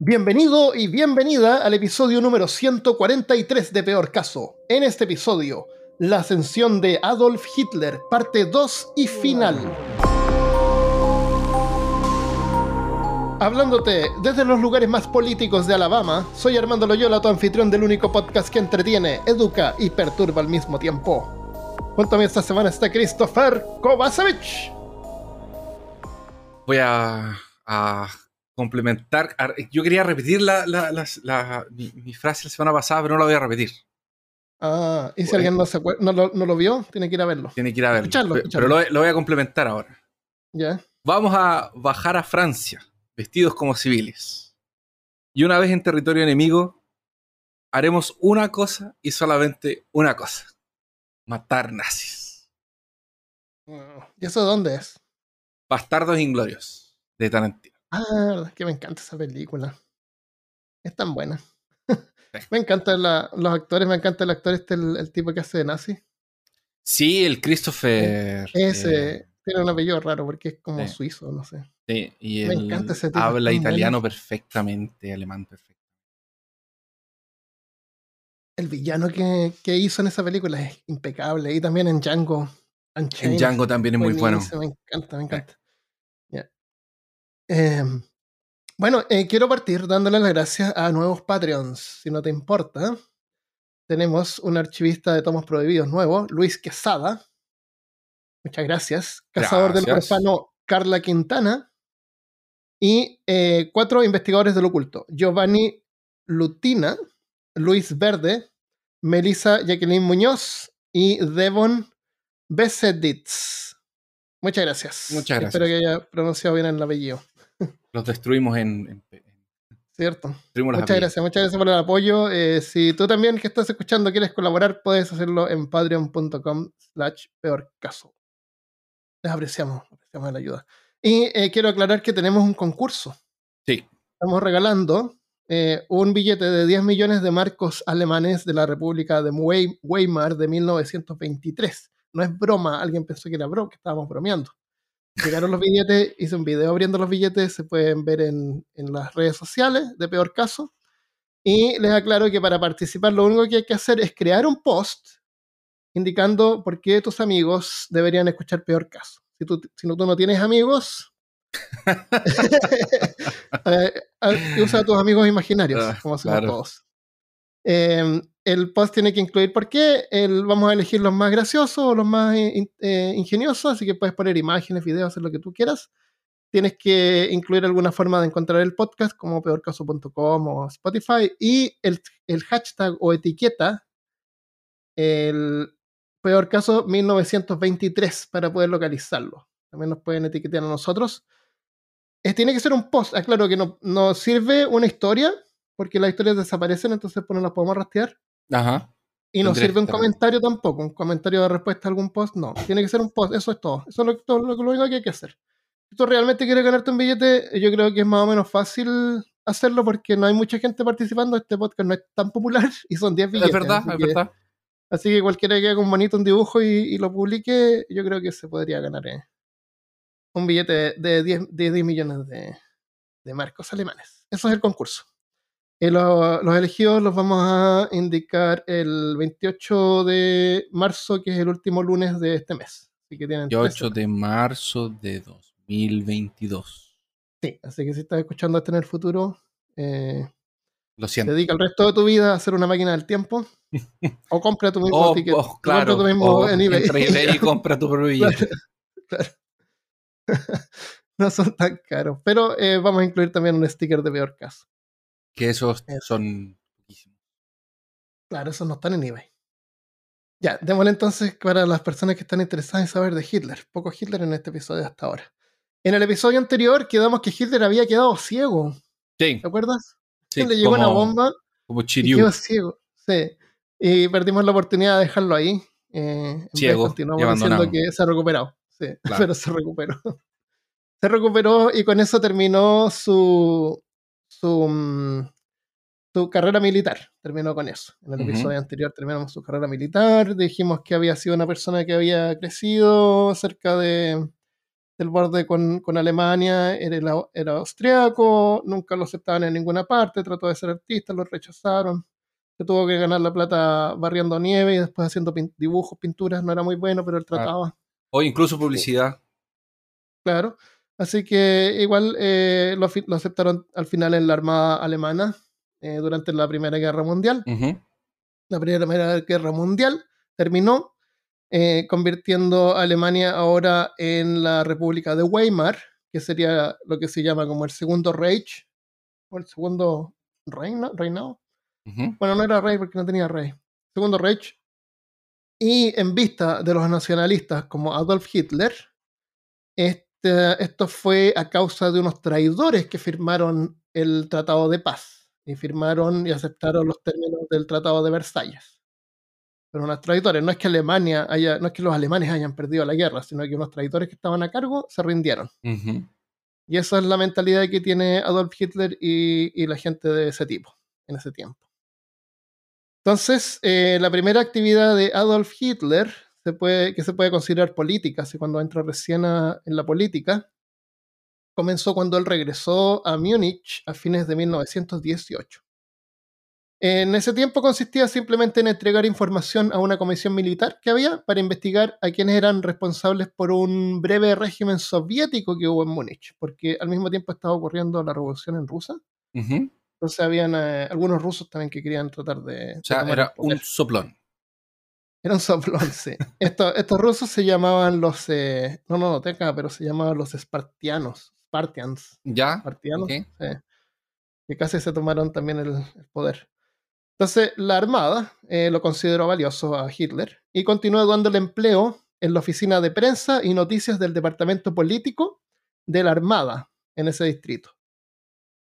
Bienvenido y bienvenida al episodio número 143 de Peor Caso. En este episodio, la ascensión de Adolf Hitler, parte 2 y final. Hablándote desde los lugares más políticos de Alabama, soy Armando Loyola, tu anfitrión del único podcast que entretiene, educa y perturba al mismo tiempo. Junto a mí esta semana está Christopher Kovacevic. Voy a, a complementar. Yo quería repetir la, la, la, mi, mi, frase la semana pasada, pero no la voy a repetir. Ah, y si alguien no, se no, lo, no, lo, vio, tiene que ir a verlo. Tiene que ir a verlo. Escucharlo, escucharlo. Pero lo, lo, voy a complementar ahora. Ya. Vamos a bajar a Francia, vestidos como civiles. Y una vez en territorio enemigo, haremos una cosa y solamente una cosa. Matar nazis. ¿Y eso de dónde es? Bastardos Inglorios, de Tarantino. Ah, que me encanta esa película. Es tan buena. me encantan los actores, me encanta el actor este, el, el, tipo que hace de nazi. Sí, el Christopher. Ese eh, tiene un apellido raro porque es como suizo, no sé. Sí, y me encanta ese tipo. habla italiano bueno. perfectamente, alemán perfecto. El villano que, que, hizo en esa película es impecable. Y también en Django. Unchained. En Django también es muy bueno. Me encanta, me encanta. Eh, bueno, eh, quiero partir dándole las gracias a nuevos Patreons, si no te importa. Tenemos un archivista de tomos prohibidos nuevo, Luis Quesada. Muchas gracias. Cazador gracias. del Orfano, Carla Quintana. Y eh, cuatro investigadores del oculto, Giovanni Lutina, Luis Verde, Melissa Jacqueline Muñoz y Devon Beseditz. Muchas gracias. Muchas gracias. Espero que haya pronunciado bien el apellido. Los destruimos en. en, en Cierto. Muchas gracias, muchas gracias por el apoyo. Eh, si tú también que estás escuchando quieres colaborar, puedes hacerlo en patreon.com slash peor caso. Les apreciamos, apreciamos la ayuda. Y eh, quiero aclarar que tenemos un concurso. Sí. Estamos regalando eh, un billete de 10 millones de marcos alemanes de la República de Weimar de 1923. No es broma, alguien pensó que era bro, que estábamos bromeando. Llegaron los billetes, hice un video abriendo los billetes, se pueden ver en, en, las redes sociales de Peor Caso. Y les aclaro que para participar lo único que hay que hacer es crear un post indicando por qué tus amigos deberían escuchar Peor Caso. Si tú, si no, tú no tienes amigos, eh, usa a tus amigos imaginarios, Ah, como hacemos claro. todos. Eh, el post tiene que incluir por qué. El, vamos a elegir los más graciosos o los más in, eh, ingeniosos, así que puedes poner imágenes, videos, hacer lo que tú quieras. Tienes que incluir alguna forma de encontrar el podcast, como peorcaso.com o Spotify, y el, hashtag o etiqueta, el peor caso 1923, para poder localizarlo. También nos pueden etiquetar a nosotros. Eh, tiene que ser un post, aclaro que no, no sirve una historia, porque las historias desaparecen, entonces pues no las podemos rastrear. Ajá. Y no sirve un comentario tampoco, un comentario de respuesta a algún post, no. Tiene que ser un post, eso es todo. Eso es lo, todo, lo, lo único que hay que hacer. Si tú realmente quieres ganarte un billete, yo creo que es más o menos fácil hacerlo porque no hay mucha gente participando. Este podcast no es tan popular y son 10 billetes. Es verdad, es que- verdad. Así que cualquiera que haga un bonito un dibujo y, y lo publique, yo creo que se podría ganar eh, un billete de 10, de 10 millones de, de marcos alemanes. Eso es el concurso. Lo- los elegidos los vamos a indicar el 28 de marzo, que es el último lunes de este mes. Así que tienen tres 8 de marzo de 2022. Sí, así que si estás escuchando esto en el futuro, eh, Lo siento. dedica el resto de tu vida a hacer una máquina del tiempo. o compra tu mismo Oh, ticket. oh, o claro. compra tu mismo oh, en eBay. entra eBay y compra tu propio billete. Claro. no son tan caros. Pero eh, vamos a incluir también un sticker de peor caso. Que esos Eso. son. Claro, esos no están en eBay. Ya, démosle entonces para las personas que están interesadas en saber de Hitler. Poco Hitler en este episodio hasta ahora. En el episodio anterior quedamos que Hitler había quedado ciego. Sí, ¿Te acuerdas? sí, le llegó una como- bomba Como Chiriu. quedó ciego. Sí. Y perdimos la oportunidad de dejarlo ahí. Eh, Ciego continuamos diciendo que se ha recuperado. Sí, Claro. pero se recuperó. Se recuperó y con eso terminó su, su, mm, su carrera militar. Terminó con eso. En el Ujú. episodio anterior terminamos su carrera militar. Dijimos que había sido una persona que había crecido cerca de, del borde con, con Alemania, era, era austriaco, nunca lo aceptaban en ninguna parte, trató de ser artista, lo rechazaron, se tuvo que ganar la plata barriendo nieve y después haciendo dibujos, pinturas, no era muy bueno, pero él ah. trataba. O incluso publicidad. Claro. Así que igual eh, lo, lo, aceptaron al final en la Armada Alemana eh, durante la Primera Guerra Mundial. La Primera Guerra Mundial terminó eh, convirtiendo a Alemania ahora en la República de Weimar, que sería lo que se llama como el Segundo Reich, o el Segundo Reino, reinado. Bueno, no era rey porque no tenía rey. Segundo Reich. Y en vista de los nacionalistas como Adolf Hitler, este, esto fue a causa de unos traidores que firmaron el Tratado de Paz y firmaron y aceptaron los términos del Tratado de Versalles. Pero unos traidores, no es que Alemania haya, no es que los alemanes hayan perdido la guerra, sino que unos traidores que estaban a cargo se rindieron. Y esa es la mentalidad que tiene Adolf Hitler y la gente de ese tipo, en ese tiempo. Entonces, eh, la primera actividad de Adolf Hitler, se puede, que se puede considerar política, así cuando entra recién en la política, comenzó cuando él regresó a Múnich a fines de 1918. En ese tiempo consistía simplemente en entregar información a una comisión militar que había para investigar a quienes eran responsables por un breve régimen soviético que hubo en Múnich, porque al mismo tiempo estaba ocurriendo la revolución en Rusia. Entonces habían eh, algunos rusos también que querían tratar de... O sea, era un soplón. Era un estos, rusos se llamaban los... Eh, no, no, no, tenga, pero se llamaban los espartianos. Spartians. ¿Ya? Espartianos, sí. Que casi se tomaron también el, poder. Entonces, la Armada eh, lo consideró valioso a Hitler y continuó dándole empleo en la oficina de prensa y noticias del departamento político de la Armada en ese distrito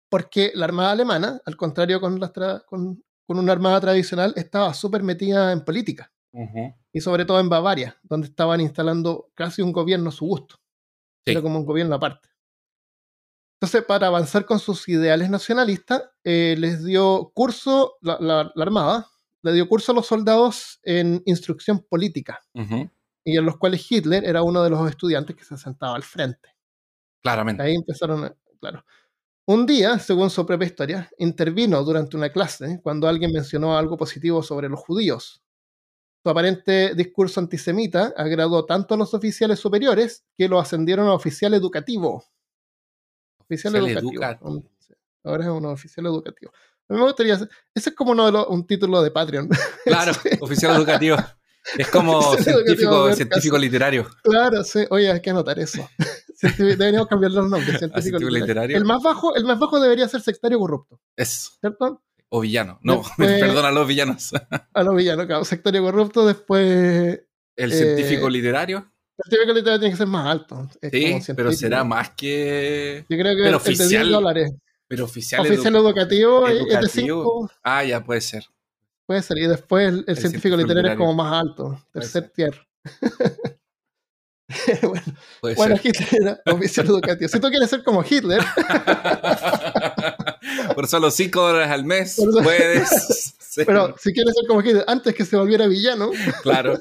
porque la Armada alemana, al contrario con, con, una armada tradicional, estaba súper metida en política. Y sobre todo en Bavaria, donde estaban instalando casi un gobierno a su gusto. Era como un gobierno aparte. Entonces, para avanzar con sus ideales nacionalistas, eh, les dio curso, la, Armada, le dio curso a los soldados en instrucción política, y en los cuales Hitler era uno de los estudiantes que se sentaba al frente. Claramente. Ahí empezaron, claro. Un día, según su propia historia, intervino durante una clase cuando alguien mencionó algo positivo sobre los judíos. Su aparente discurso antisemita agradó tanto a los oficiales superiores que lo ascendieron a oficial educativo. Oficial, educativo. Ahora es un oficial educativo. A mí me gustaría. Ese es como uno de un título de Patreon. Claro, oficial educativo. Es como científico, científico literario. Claro, sí. Oye, hay que anotar eso. Deberíamos cambiar los nombres. Científico, literario. El más bajo, el más bajo debería ser sectario corrupto. Eso. ¿Cierto? O villano. No, perdón a los villanos. a los villanos, claro. Sectario corrupto, después. El científico eh, literario. El científico literario tiene que ser más alto. sí, pero será más que. Yo creo que pero oficial, dólares. Pero oficial, oficial educativo, educativo. Ah, ya puede ser. Puede ser. Y después el, científico, literario, es como más alto. Tercer tier. bueno, bueno Hitler era oficial educativo. Si tú quieres ser como Hitler. Por solo 5 dólares al mes puedes. Pero si quieres ser como Hitler antes que se volviera villano. Claro.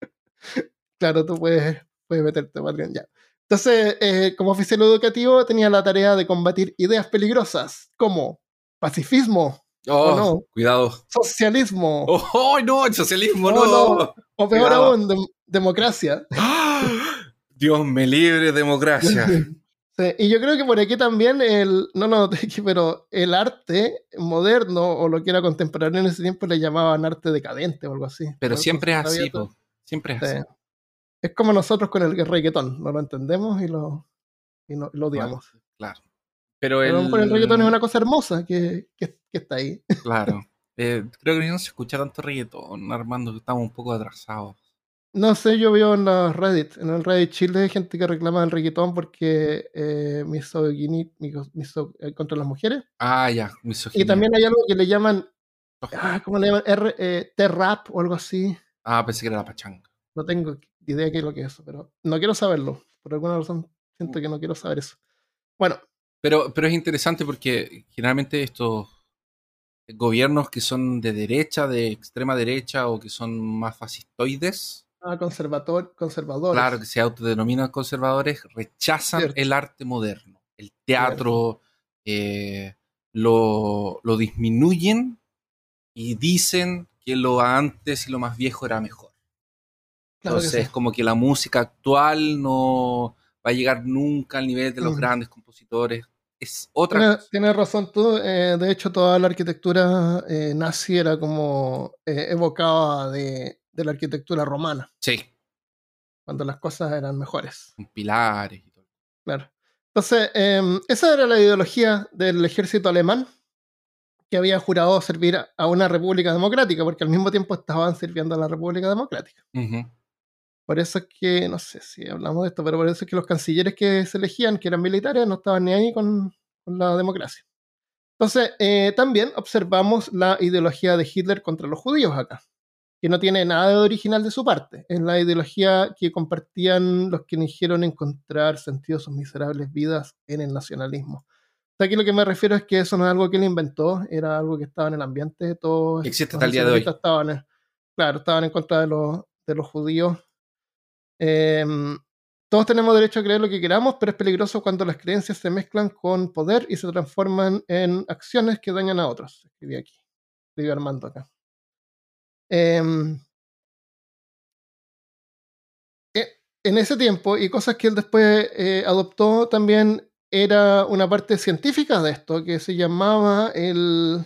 claro, tú puedes, puedes meterte, Patreon, ya. Entonces, eh, como oficial educativo, tenía la tarea de combatir ideas peligrosas como pacifismo, Oh, no. cuidado. Socialismo. Oh, no, el socialismo no. O peor aún, democracia. Dios me libre, democracia. y yo creo que por aquí también el, no lo noté aquí, pero el arte moderno o lo que era contemporáneo en ese tiempo le llamaban arte decadente o algo así. Pero siempre es así, siempre es así. Es como nosotros con el reggaetón, no lo entendemos y lo, y lo odiamos. claro. Pero, el... el reggaetón es una cosa hermosa que, que, está ahí. Claro. Eh, creo que no se escucha tanto reggaetón, Armando, que estamos un poco atrasados. No sé, yo veo en los Reddit, en el Reddit Chile hay gente que reclama el reggaetón porque eh, misoginí, miso, eh, contra las mujeres. Ah, ya, Y también hay algo que le llaman, ah, ¿cómo le llaman? R, eh, T-rap o algo así. Ah, pensé que era la pachanga. No tengo idea de qué es lo que es eso, pero no quiero saberlo. Por alguna razón siento que no quiero saber eso. Bueno, pero, pero es interesante porque generalmente estos gobiernos que son de derecha, de extrema derecha o que son más fascistoides, conservador, conservadores. claro, que se autodenominan conservadores, rechazan Cierto. el arte moderno. El teatro eh, lo, lo disminuyen y dicen que lo antes y lo más viejo era mejor. Claro Entonces, sí. como que la música actual no va a llegar nunca al nivel de los grandes compositores. Es otra Tienes, cosa. tienes razón tú. eh, de hecho, toda la arquitectura eh, nazi era como eh, evocada de, de la arquitectura romana, Sí, cuando las cosas eran mejores. con pilares y todo. Claro. Entonces, em, esa era la ideología del ejército alemán que había jurado servir a- una república democrática, porque al mismo tiempo estaban sirviendo a la república democrática. Por eso es que, no sé si hablamos de esto, pero por eso es que los cancilleres que se elegían, que eran militares, no estaban ni ahí con, con la democracia. Entonces, eh, también observamos la ideología de Hitler contra los judíos acá, que no tiene nada de original de su parte. Es la ideología que compartían los que eligieron encontrar sentido a sus miserables vidas en el nacionalismo. O sea, aquí lo que me refiero es que eso no es algo que él inventó, era algo que estaba en el ambiente, todos Existe hasta el día de hoy. Estaban, claro, estaban en contra de los, de los judíos. Em, todos tenemos derecho a creer lo que queramos, pero es peligroso cuando las creencias se mezclan con poder y se transforman en acciones que dañan a otros. Escribí aquí. Escribió Armando acá. Em, e- en ese tiempo, y cosas que él después eh, adoptó también, era una parte científica de esto, que se llamaba el...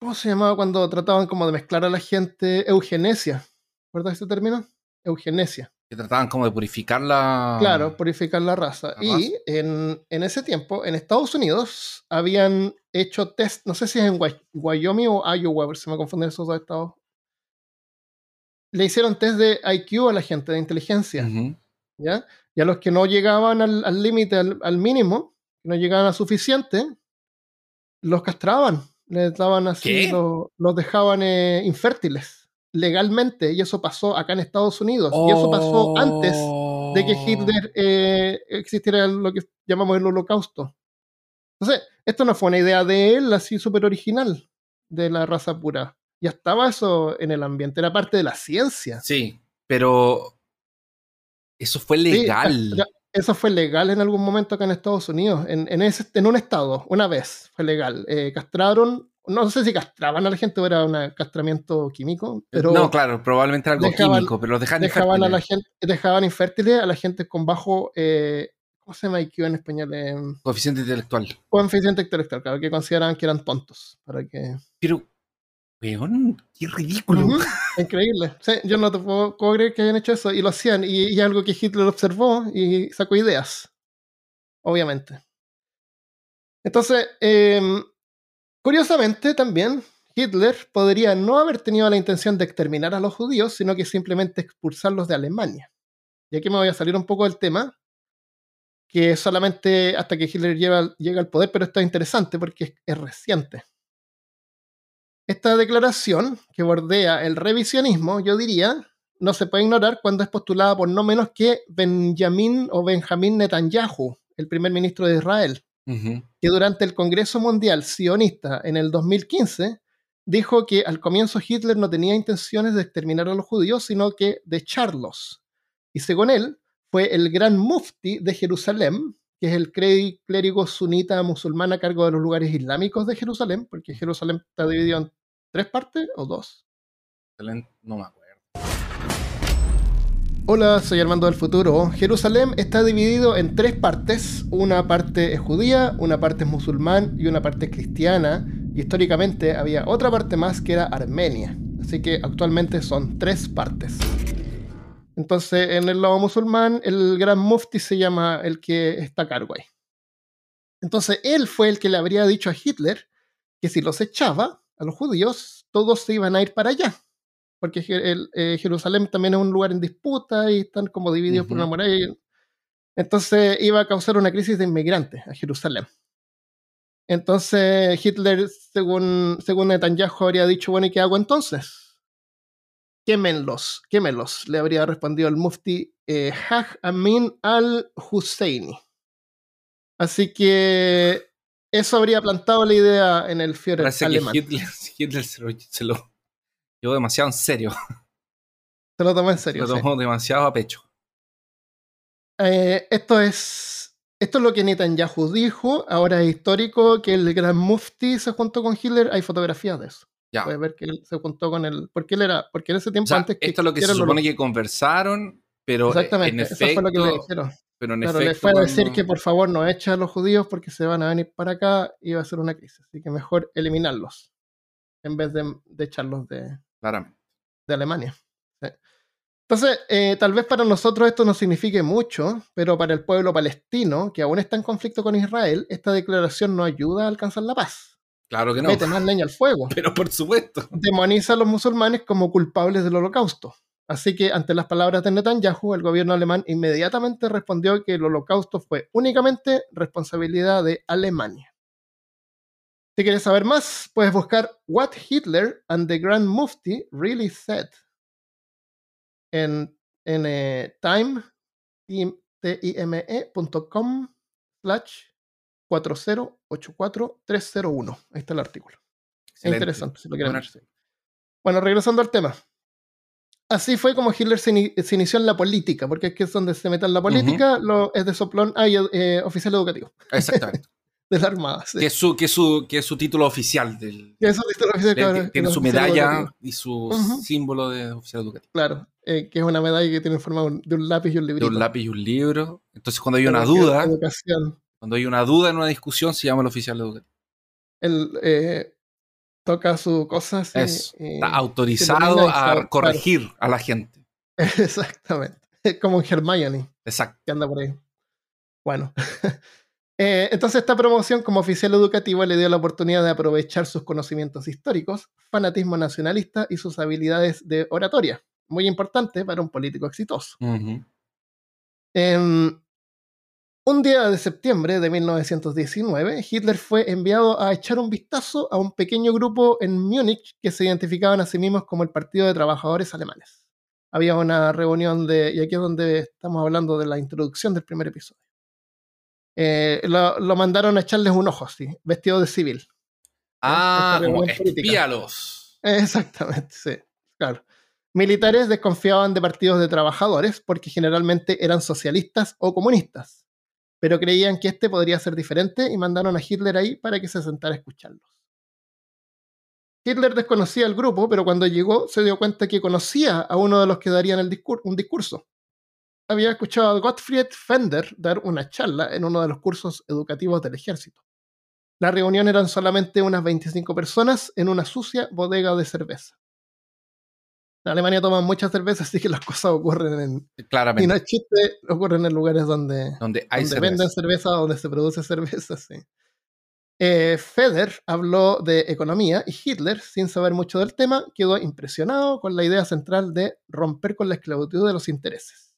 ¿Cómo se llamaba cuando trataban como de mezclar a la gente? Eugenesia. ¿Verdad ese término? Eugenesia. Que trataban como de purificar la. Claro, purificar la raza. La y en, en ese tiempo, en Estados Unidos, habían hecho test, no sé si es en Wy- Wyoming o Iowa, ver si me confunden esos dos estados. Le hicieron test de IQ a la gente, de inteligencia, Ujú. ¿ya? Y a los que no llegaban al al límite, al, al mínimo, que no llegaban a suficiente, los castraban. Les daban así, ¿Qué? lo- los dejaban eh, infértiles, legalmente. Y eso pasó acá en Estados Unidos. Y eso pasó antes de que Oh. Hitler eh, existiera lo que llamamos el holocausto. Entonces, esto no fue una idea de él así súper original, de la raza pura. Ya estaba eso en el ambiente, era parte de la ciencia. Sí, pero. Eso fue legal. eso fue legal en algún momento acá en Estados Unidos, en, en, ese, en un estado, una vez fue legal. Eh, castraron, no sé si castraban a la gente o era un castramiento químico, pero no, claro, probablemente algo dejaban- químico, pero los dejan dejaban a la infértiles. gente, dejaban infértiles a la gente con bajo, eh, ¿cómo se llama IQ en español? Eh, Coeficiente intelectual. coeficiente intelectual, claro, que consideraban que eran tontos. Para que... Pero, weón, qué ridículo. Increíble. Sí, yo no te puedo, puedo creer que hayan hecho eso y lo hacían. Y, y algo que Hitler observó y sacó ideas. Obviamente. Entonces, em, curiosamente también, Hitler podría no haber tenido la intención de exterminar a los judíos, sino que simplemente expulsarlos de Alemania. Y aquí me voy a salir un poco del tema, que solamente hasta que Hitler llega, al poder, pero esto es interesante porque es, es reciente. Esta declaración, que bordea el revisionismo, yo diría, no se puede ignorar cuando es postulada por no menos que Benjamin o Benjamín Netanyahu, el primer ministro de Israel, Que durante el Congreso Mundial Sionista en el 2015 dijo que al comienzo Hitler no tenía intenciones de exterminar a los judíos, sino que de echarlos. Y según él, fue el gran mufti de Jerusalén, que es el clé- clérigo sunita musulmán a cargo de los lugares islámicos de Jerusalén, porque Jerusalén está dividido en tres partes o dos. No me acuerdo. Hola, soy Armando del Futuro. Jerusalén está dividido en tres partes. Una parte es judía, una parte es musulmán y una parte es cristiana. Y históricamente había otra parte más que era Armenia. Así que actualmente son tres partes. Entonces, en el lado musulmán, el gran mufti se llama el que está a cargo ahí. Entonces, él fue el que le habría dicho a Hitler que si los echaba a los judíos, todos se iban a ir para allá porque el, eh, Jerusalén también es un lugar en disputa y están como divididos por una muralla. Entonces iba a causar una crisis de inmigrantes a Jerusalén. Entonces Hitler, según, según Netanyahu, habría dicho, bueno, ¿y qué hago entonces? Quémenlos, quémenlos, le habría respondido el mufti eh, Haj Amin al-Husseini. Así que eso habría plantado la idea en el Führer Parece alemán. que Hitler, Hitler se, lo, se lo llevó demasiado en serio. Se lo tomó en serio. Lo sí. tomó demasiado a pecho. Eh, esto es esto es lo que Netanyahu dijo. Ahora es histórico que el gran mufti se juntó con Hitler. Hay fotografías de eso. Ya. Puedes ver que él se juntó con él. Porque él era. Porque en ese O tiempo sea, antes que esto es lo que se supone que conversaron, pero Exactamente, en eso efecto, fue lo que le dijeron. pero en Claro, efecto le fue a decir cuando- que por favor no echen a los judíos porque se van a venir para acá y va a ser una crisis. Así que mejor eliminarlos en vez de, de echarlos de, claramente. de Alemania. Sí. Entonces, eh, tal vez para nosotros esto no signifique mucho, pero para el pueblo palestino, que aún está en conflicto con Israel, esta declaración no ayuda a alcanzar la paz. Claro que no. Mete más leña al fuego. Pero por supuesto. Demoniza a los musulmanes como culpables del holocausto. Así que ante las palabras de Netanyahu, el gobierno alemán inmediatamente respondió que el holocausto fue únicamente responsabilidad de Alemania. Si quieres saber más, puedes buscar What Hitler and the Grand Mufti Really Said en, en eh, time, time.com slash 4084301. Ahí está el artículo. Es Excelente. interesante, si lo quieren ver. Bueno, regresando al tema. Así fue como Hitler se inició en la política, porque es que es donde se mete en la política, lo, es de soplón, ah, y, eh, oficial educativo, Exactamente. De la Armada. sí. que, es su, que, es su, que es su título oficial. Del, Que eso dice el oficial, de- claro, que tiene su medalla y su Ujú. símbolo de oficial educativo. Claro, eh, que es una medalla que tiene forma de un- de lápiz y un De librito. un lápiz y un libro. Entonces, cuando hay De una la duda, Educación. cuando hay una duda en una discusión, se llama el oficial educativo. Él eh, toca su cosa Eso. eh, Está autorizado a corregir a la gente. Exactamente. Es como un Hermione. Exacto. que anda por ahí. Bueno. Eh, entonces esta promoción como oficial educativo le dio la oportunidad de aprovechar sus conocimientos históricos, fanatismo nacionalista y sus habilidades de oratoria, muy importante para un político exitoso. En un día de septiembre de 1919, Hitler fue enviado a echar un vistazo a un pequeño grupo en Múnich que se identificaban a sí mismos como el Partido de Trabajadores Alemanes. Había una reunión de, y aquí es donde estamos hablando de la introducción del primer episodio. Eh, lo, lo mandaron a echarles un ojo, así, vestido de civil. Ah, como espíalos. Exactamente, sí, claro. Militares desconfiaban de partidos de trabajadores porque generalmente eran socialistas o comunistas, pero creían que este podría ser diferente y mandaron a Hitler ahí para que se sentara a escucharlos. Hitler desconocía el grupo, pero cuando llegó se dio cuenta que conocía a uno de los que darían el discur- un discurso. Había escuchado a Gottfried Fender dar una charla en uno de los cursos educativos del ejército. La reunión eran solamente unas 25 personas en una sucia bodega de cerveza. En Alemania toman mucha cerveza, así que las cosas ocurren en. Y Claramente. no es chiste, ocurren en lugares donde, donde hay donde cerveza. venden cerveza, donde se produce cerveza, sí. Eh, Feder habló de economía y Hitler, sin saber mucho del tema, quedó impresionado con la idea central de romper con la esclavitud de los intereses,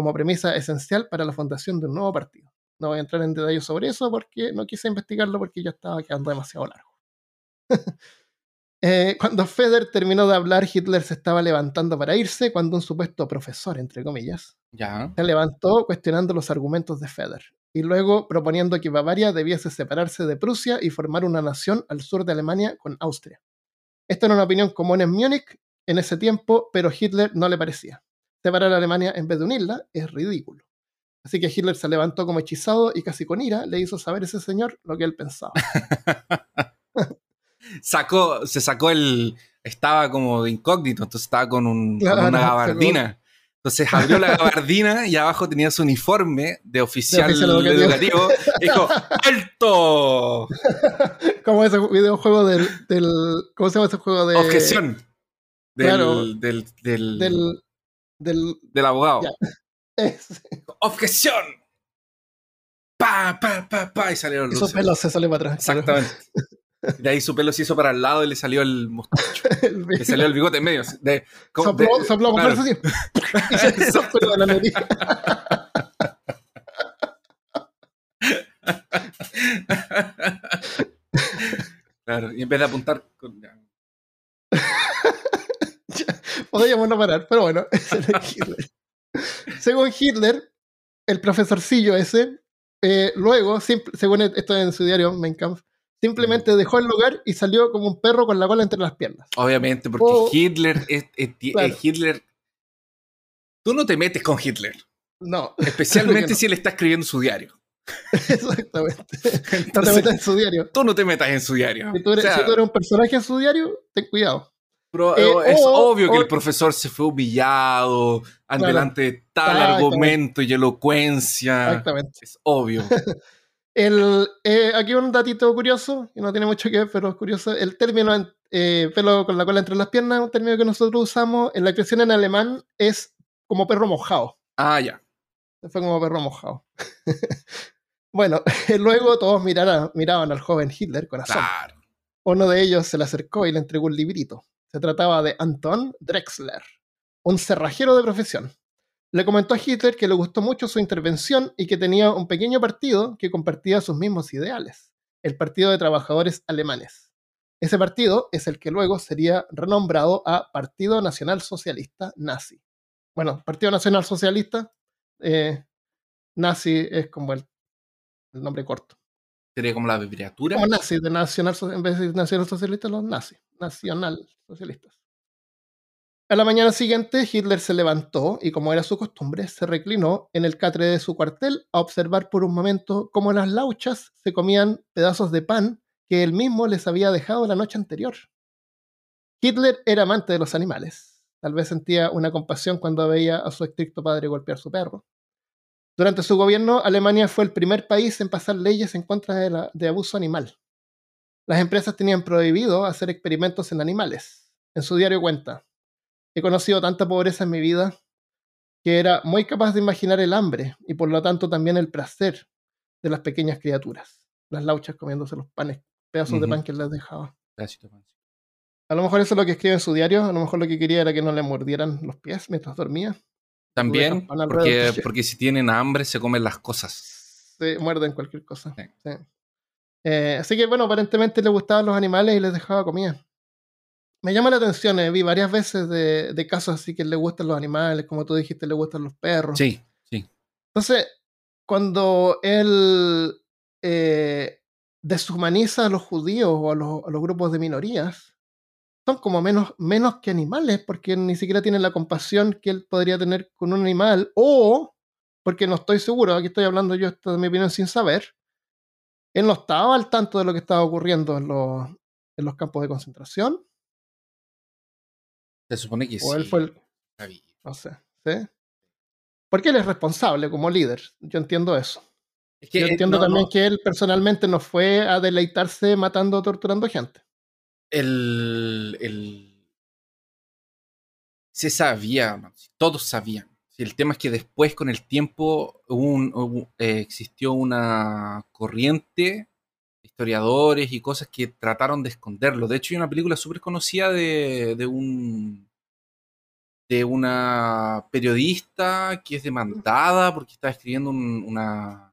como premisa esencial para la fundación de un nuevo partido. No voy a entrar en detalles sobre eso porque no quise investigarlo porque ya estaba quedando demasiado largo. Eh, cuando Feder terminó de hablar, Hitler se estaba levantando para irse cuando un supuesto profesor, entre comillas, Ya. se levantó cuestionando los argumentos de Feder y luego proponiendo que Bavaria debiese separarse de Prusia y formar una nación al sur de Alemania con Austria. Esta era una opinión común en Múnich en ese tiempo, pero Hitler no le parecía. Separar a Alemania en vez de unirla es ridículo. Así que Hitler se levantó como hechizado y casi con ira le hizo saber a ese señor lo que él pensaba. Sacó, se sacó el. Estaba como de incógnito, entonces estaba con, un, con Claro, una gabardina. Entonces abrió la gabardina y abajo tenía su uniforme de oficial, oficial educativo. educativo. Y dijo: ¡Alto! como ese videojuego del, del. ¿Cómo se llama ese juego de. Objeción. Del, claro. del, del, Del. Del. del abogado. ¡Objeción! Pa, pa, pa, pa, y salieron Y su pelo se sale para atrás. claro. Exactamente. De ahí su pelo se hizo para el lado y le salió el mostacho. El Le salió el bigote en medio. De, como- sopló, de- sopló con claro. así. Y se pelo de la nariz. Claro, y en vez de apuntar. con-. Podríamos no parar, pero bueno, ese era Hitler. Según Hitler, el profesorcillo ese, eh, luego, según esto en su diario, Mein Kampf, simplemente dejó el lugar y salió como un perro con la cola entre las piernas. Obviamente, porque Oh. Hitler es, es- es- Claro. Hitler Tú no te metes con Hitler. No. Especialmente si él está escribiendo su diario. Exactamente. no te Entonces, metas en su diario. tú no te metas en su diario. Si tú, eres, O sea, si tú eres un personaje en su diario, ten cuidado. Pero, Eh, es o- obvio que el profesor se fue humillado Claro. delante de tal argumento y elocuencia. Exactamente. Es obvio. El, eh, aquí un datito curioso, que no tiene mucho que ver, pero es curioso. El término eh, pelo con la cola entre las piernas, un término que nosotros usamos en la expresión en alemán es como perro mojado. Ah, ya. Fue como perro mojado. bueno, luego todos miraban al joven Hitler con asombro. Claro. Uno de ellos se le acercó y le entregó un librito. Se trataba de Anton Drexler, un cerrajero de profesión. Le comentó a Hitler que le gustó mucho su intervención y que tenía un pequeño partido que compartía sus mismos ideales, el Partido de Trabajadores Alemanes. Ese partido es el que luego sería renombrado a Partido Nacional Socialista Nazi. Bueno, Partido Nacional Socialista, eh, nazi es como el, el nombre corto. Sería como la abreviatura. Como nazis, de nacional, en vez de nacional socialista, los nazis, nacional socialistas. A la mañana siguiente, Hitler se levantó y, como era su costumbre, se reclinó en el catre de su cuartel a observar por un momento cómo las lauchas se comían pedazos de pan que él mismo les había dejado la noche anterior. Hitler era amante de los animales. Tal vez sentía una compasión cuando veía a su estricto padre golpear su perro. Durante su gobierno, Alemania fue el primer país en pasar leyes en contra de, la- de abuso animal. Las empresas tenían prohibido hacer experimentos en animales. En su diario cuenta, he conocido tanta pobreza en mi vida que era muy capaz de imaginar el hambre y por lo tanto también el placer de las pequeñas criaturas. Las lauchas comiéndose los panes, pedazos de pan que les dejaba. A lo mejor eso es lo que escribe en su diario, a lo mejor lo que quería era que no le mordieran los pies mientras dormía. También, porque, porque si tienen hambre se comen las cosas. se muerden cualquier cosa. Sí. Sí. Eh, así que bueno, aparentemente le gustaban los animales y les dejaba comida. Me llama la atención, eh, vi varias veces de, de casos así que le gustan los animales, como tú dijiste, le gustan los perros. Sí, sí. Entonces, cuando él eh, deshumaniza a los judíos o a los, a los grupos de minorías, son como menos, menos que animales, porque ni siquiera tienen la compasión que él podría tener con un animal, o porque no estoy seguro, aquí estoy hablando yo esto de mi opinión sin saber, él no estaba al tanto de lo que estaba ocurriendo en los, en los campos de concentración, Se supone que o sí. él fue el, no sé, ¿sí? Porque él es responsable como líder, yo entiendo eso. Es que, Yo eh, entiendo no, también no, que él personalmente no fue a deleitarse matando o torturando gente. El, el- se sabía, todos sabían. El tema es que después, con el tiempo, un- eh, existió una corriente historiadores y cosas que trataron de esconderlo. De hecho, hay una película súper conocida de, de un de una periodista que es demandada porque estaba escribiendo un, una-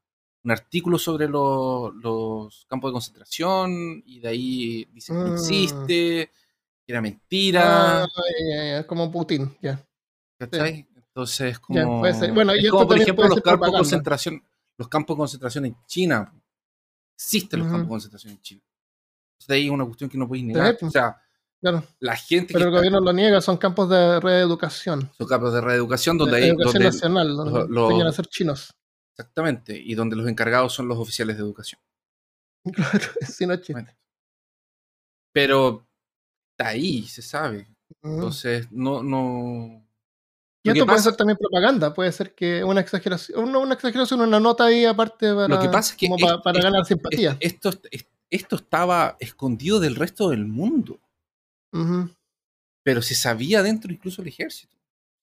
un artículo sobre lo- los campos de concentración y de ahí dice que no Mm. existe, que era mentira, Ah, ya, ya, como Putin, ya. ¿cachai? Entonces, como. Bueno, es como por ejemplo los campos de concentración, los campos de concentración en China. Existen los campos de concentración en China. Entonces, de ahí es una cuestión que no podéis negar. O sea, Claro. la gente Pero que el está- gobierno lo niega, son campos de reeducación. son campos de reeducación donde de hay educación donde- nacional, donde enseñan a ser chinos. Exactamente y donde los encargados son los oficiales de educación. Claro, si no es chiste. Bueno. Pero está ahí, se sabe. Entonces, no, no. y esto puede ser también propaganda, puede ser que una exageración, no una exageración, una nota ahí aparte para, Lo que pasa es que como pa- es- para es- ganar simpatía. Esto, es- esto estaba escondido del resto del mundo, pero se sabía dentro incluso del ejército.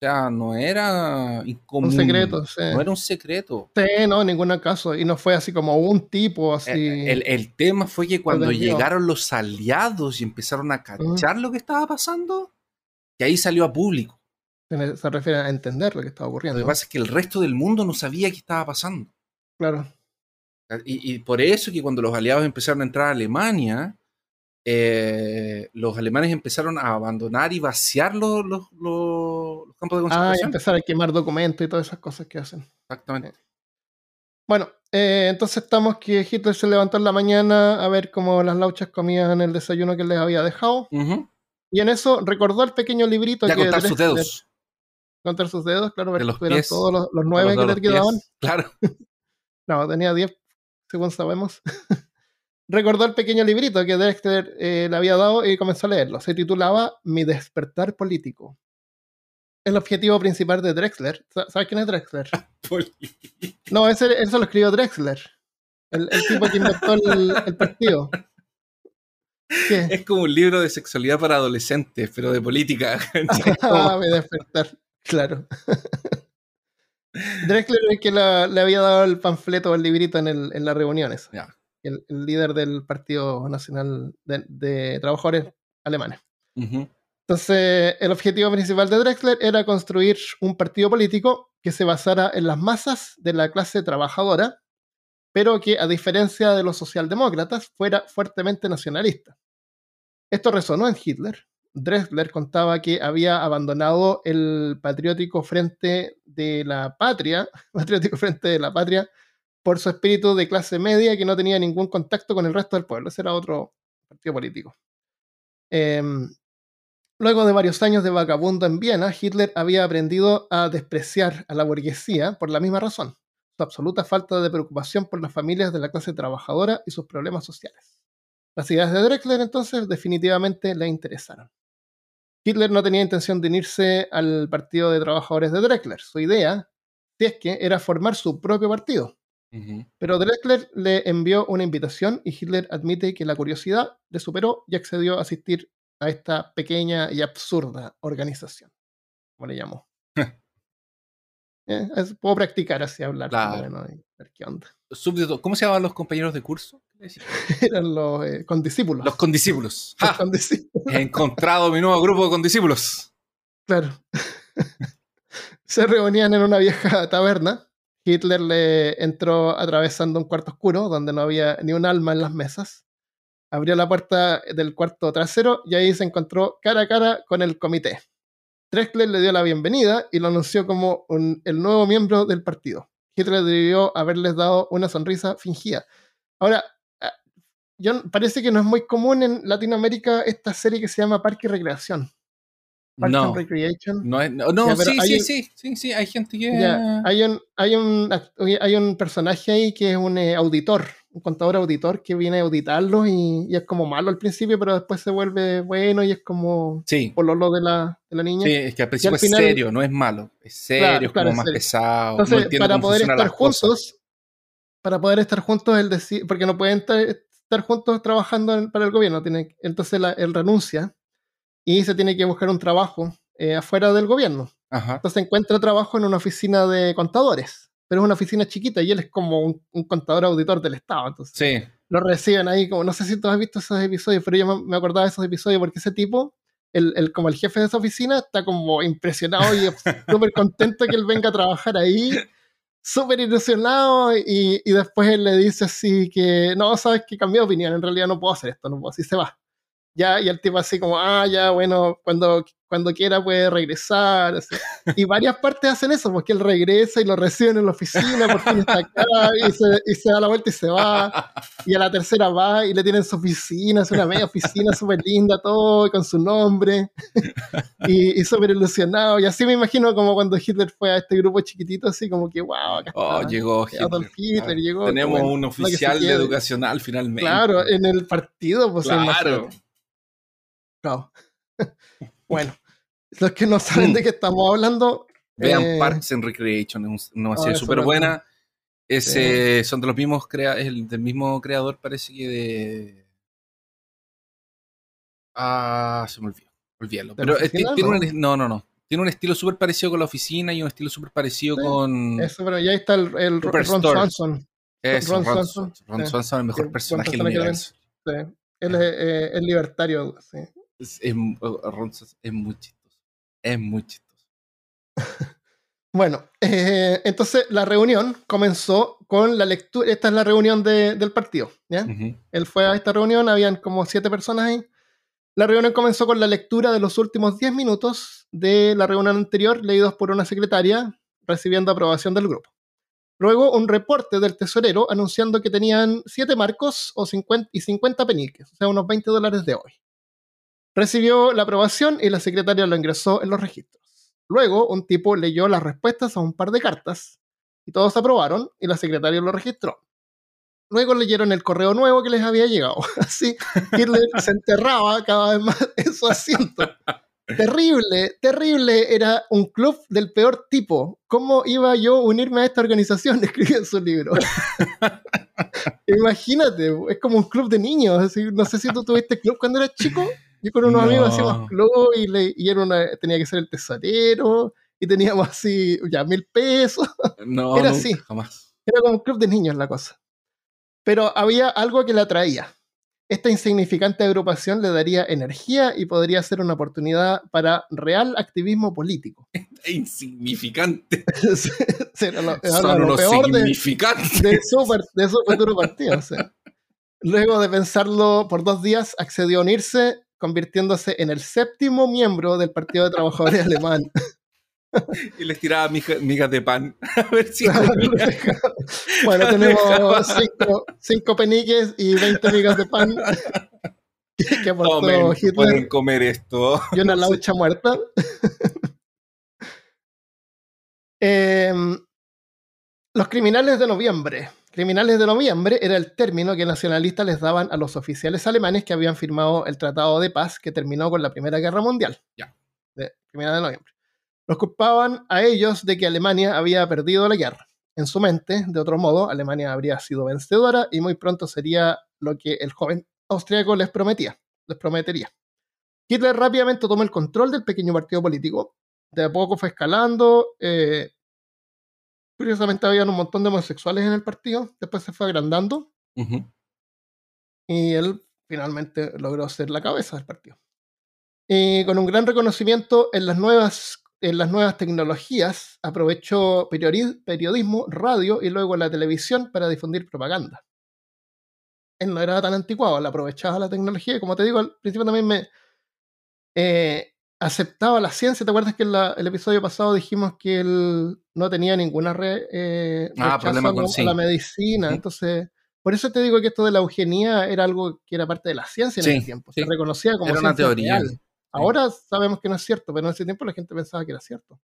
O sea, no era incomún. Un secreto, sí. No era un secreto. Sí, no, en ningún caso. Y no fue así como un tipo así. Eh, El, el tema fue que cuando llegaron los aliados y empezaron a cachar lo que estaba pasando, que ahí salió a público. se, refiere a entender lo que estaba Lo ocurriendo. que pasa es que el resto del mundo no sabía qué estaba pasando. Claro. Y, y por eso que cuando los aliados empezaron a entrar a Alemania, eh, los alemanes empezaron a abandonar y vaciar los, los- los- los campos de Ah, y concentración. empezar a quemar documentos y todas esas cosas que hacen. Exactamente. Bueno, eh, entonces estamos que Hitler se levantó en la mañana a ver cómo las lauchas comían el desayuno que les había dejado. Y en eso recordó el pequeño librito Y a que contar sus dedos. contar sus dedos, claro, ver los pies todos los, nueve que le quedaban. Claro. No, tenía 10, según sabemos. Recordó el pequeño librito que Drexler eh, le había dado y comenzó a leerlo. Se titulaba Mi despertar político. El objetivo principal de Drexler. Sa- ¿Sabes quién es Drexler? No, ese, eso lo escribió Drexler. El, el tipo que inventó el, el partido. ¿Qué? Es como un libro de sexualidad para adolescentes, pero de política. Ah, despertar. Claro. Drexler es el que la- le había dado el panfleto o el librito en, el- en las reuniones. Ya. El, el líder del Partido Nacional de, de Trabajadores Alemanes. Entonces, el objetivo principal de Drexler era construir un partido político que se basara en las masas de la clase trabajadora, pero que, a diferencia de los socialdemócratas, fuera fuertemente nacionalista. Esto resonó en Hitler. Drexler contaba que había abandonado el patriótico frente de la patria, patriótico frente de la patria, por su espíritu de clase media que no tenía ningún contacto con el resto del pueblo. Ese era otro partido político. Em, Luego de varios años de vagabundo en Viena, Hitler había aprendido a despreciar a la burguesía por la misma razón, su absoluta falta de preocupación por las familias de la clase trabajadora y sus problemas sociales. Las ideas de Drexler entonces definitivamente le interesaron. Hitler no tenía intención de unirse al partido de trabajadores de Drexler. Su idea, si es que, era formar su propio partido. Pero Drexler le envió una invitación y Hitler admite que la curiosidad le superó y accedió a asistir a esta pequeña y absurda organización. ¿Cómo le llamo? Eh, es- puedo practicar así hablar. Claro. y ver qué onda. Súbdito, ¿Cómo se llamaban los compañeros de curso? Eran los eh, condiscípulos. Los condiscípulos. Los ¡Ja! condiscípulos, He encontrado mi nuevo grupo de condiscípulos. claro. Se reunían en una vieja taberna. Hitler le entró atravesando un cuarto oscuro donde no había ni un alma en las mesas. Abrió la puerta del cuarto trasero y ahí se encontró cara a cara con el comité. Drexler le dio la bienvenida y lo anunció como el nuevo miembro del partido. Hitler debió haberles dado una sonrisa fingida. Ahora, ah, yo, parece que no es muy común en Latinoamérica esta serie que se llama Parque y Recreación. No, and Recreation. no, no, sí, sí, un- sí, sí, sí, hay gente que... Hay, un, hay, un, hay un personaje ahí que es un eh, auditor, un contador auditor que viene a auditarlos y, y es como malo al principio, pero después se vuelve bueno y es como Sí, pololo de la, de la niña. sí, es que al principio al final- es serio, no es malo. Es serio, Claro, es como más serio. pesado. Entonces, para poder estar cosas. juntos, para poder estar juntos, él decide, porque no pueden estar, estar juntos trabajando en- para el gobierno, tiene, entonces la- él renuncia y se tiene que buscar un trabajo eh, afuera del gobierno. Ajá. Entonces encuentra trabajo en una oficina de contadores, pero es una oficina chiquita y él es como un, un contador auditor del Estado. Entonces Sí, lo reciben ahí, como no sé si tú has visto esos episodios, pero yo me, me acordaba de esos episodios porque ese tipo, el, el- como el jefe de esa oficina, está como impresionado y súper contento que él venga a trabajar ahí, súper ilusionado y, y después él le dice así que, no, sabes que cambié de opinión, en realidad no puedo hacer esto, no puedo, así se va. Ya, y el tipo así como, ah, ya, bueno, cuando, cuando quiera puede regresar. así. Y varias partes hacen eso, porque él regresa y lo reciben en la oficina, por fin está acá, y se, y se da la vuelta y se va. Y a la tercera va y le tienen su oficina, es una media oficina súper linda, todo con su nombre. Y, y súper ilusionado. Y así me imagino como cuando Hitler fue a este grupo chiquitito, así como que, wow, acá Oh, está. llegó Hitler. Hitler llegó, Tenemos un oficial educacional finalmente. Claro, en el partido, pues Claro. Claro. bueno, los que no saben de qué estamos hablando, Vean eh, Parks and Recreation, es un- una Ah, serie súper buena. Ese, Son de los mismos crea es el del mismo creador, parece que de. Ah, se me olvidó. Olvídalo. ¿De la Pero eh, oficina? tiene No. un, no, no, no. Tiene un estilo súper parecido con la oficina y un estilo súper parecido Sí, con. eso, pero ya está el, el Ron. Swanson. Eso, Ron Ron, Swanson. Swanson. Ron Sí. Swanson, el mejor personaje del universo. sí. Él es, eh, es libertario, sí. Es, es, Ron Swanson es muy chistoso. Es muy chistoso. Bueno, eh, entonces la reunión comenzó con la lectura. Esta es la reunión de- del partido. ¿ya? Ujú. Él fue a esta reunión, habían como siete personas ahí. La reunión comenzó con la lectura de los últimos 10 minutos de la reunión anterior, leídos por una secretaria, recibiendo aprobación del grupo. Luego, un reporte del tesorero anunciando que tenían 7 marcos o 50 y 50 peniques, o sea, unos 20 dólares de hoy. Recibió la aprobación y la secretaria lo ingresó en los registros. Luego, un tipo leyó las respuestas a un par de cartas y todos aprobaron y la secretaria lo registró. Luego leyeron el correo nuevo que les había llegado. Así, Hitler se enterraba cada vez más en su asiento. Terrible, terrible. Era un club del peor tipo. ¿Cómo iba yo a unirme a esta organización? Escribió en su libro. Imagínate, es como un club de niños. No sé si tú tuviste club cuando eras chico. Yo con unos No. amigos hacíamos club y, le- y era una- tenía que ser el tesorero y teníamos así ya mil pesos. No, Era nunca, así. jamás. Era como un club de niños la cosa. Pero había algo que la atraía. Esta insignificante agrupación le daría energía y podría ser una oportunidad para real activismo político. Es insignificante. Era lo, Son lo peor de, de su, par- de su futuro partido. o sea. Luego de pensarlo por dos días, accedió a unirse, convirtiéndose en el séptimo miembro del Partido de Trabajadores Alemán. Y les tiraba miga- migas de pan. A ver si bueno, tenemos cinco, cinco peniques y 20 migas de pan que, aportó comen, Hitler pueden comer esto. y una laucha muerta. Em, los criminales de noviembre. Criminales de noviembre era el término que nacionalistas les daban a los oficiales alemanes que habían firmado el Tratado de Paz que terminó con la Primera Guerra Mundial. Ya. De criminales de noviembre. Los culpaban a ellos de que Alemania había perdido la guerra. En su mente, de otro modo, Alemania habría sido vencedora y muy pronto sería lo que el joven austríaco les prometía, les prometería. Hitler rápidamente tomó el control del pequeño partido político. De a poco fue escalando. eh, curiosamente, habían un montón de homosexuales en el partido. Después se fue agrandando. Ujú. Y él finalmente logró ser la cabeza del partido. Y con un gran reconocimiento en las nuevas, en las nuevas tecnologías, aprovechó periodi- periodismo, radio y luego la televisión para difundir propaganda. Él no era tan anticuado, él aprovechaba la tecnología y como te digo, al principio también me eh, aceptaba la ciencia. ¿Te acuerdas que en la- el episodio pasado dijimos que él no tenía ninguna re- eh, Ah, problema con- la- sí. a la medicina? Entonces, por eso te digo que esto de la eugenía era algo que era parte de la ciencia en Sí, ese tiempo. Se reconocía como Era una teoría. real. Ahora sabemos que no es cierto, pero en ese tiempo la gente pensaba que era cierto.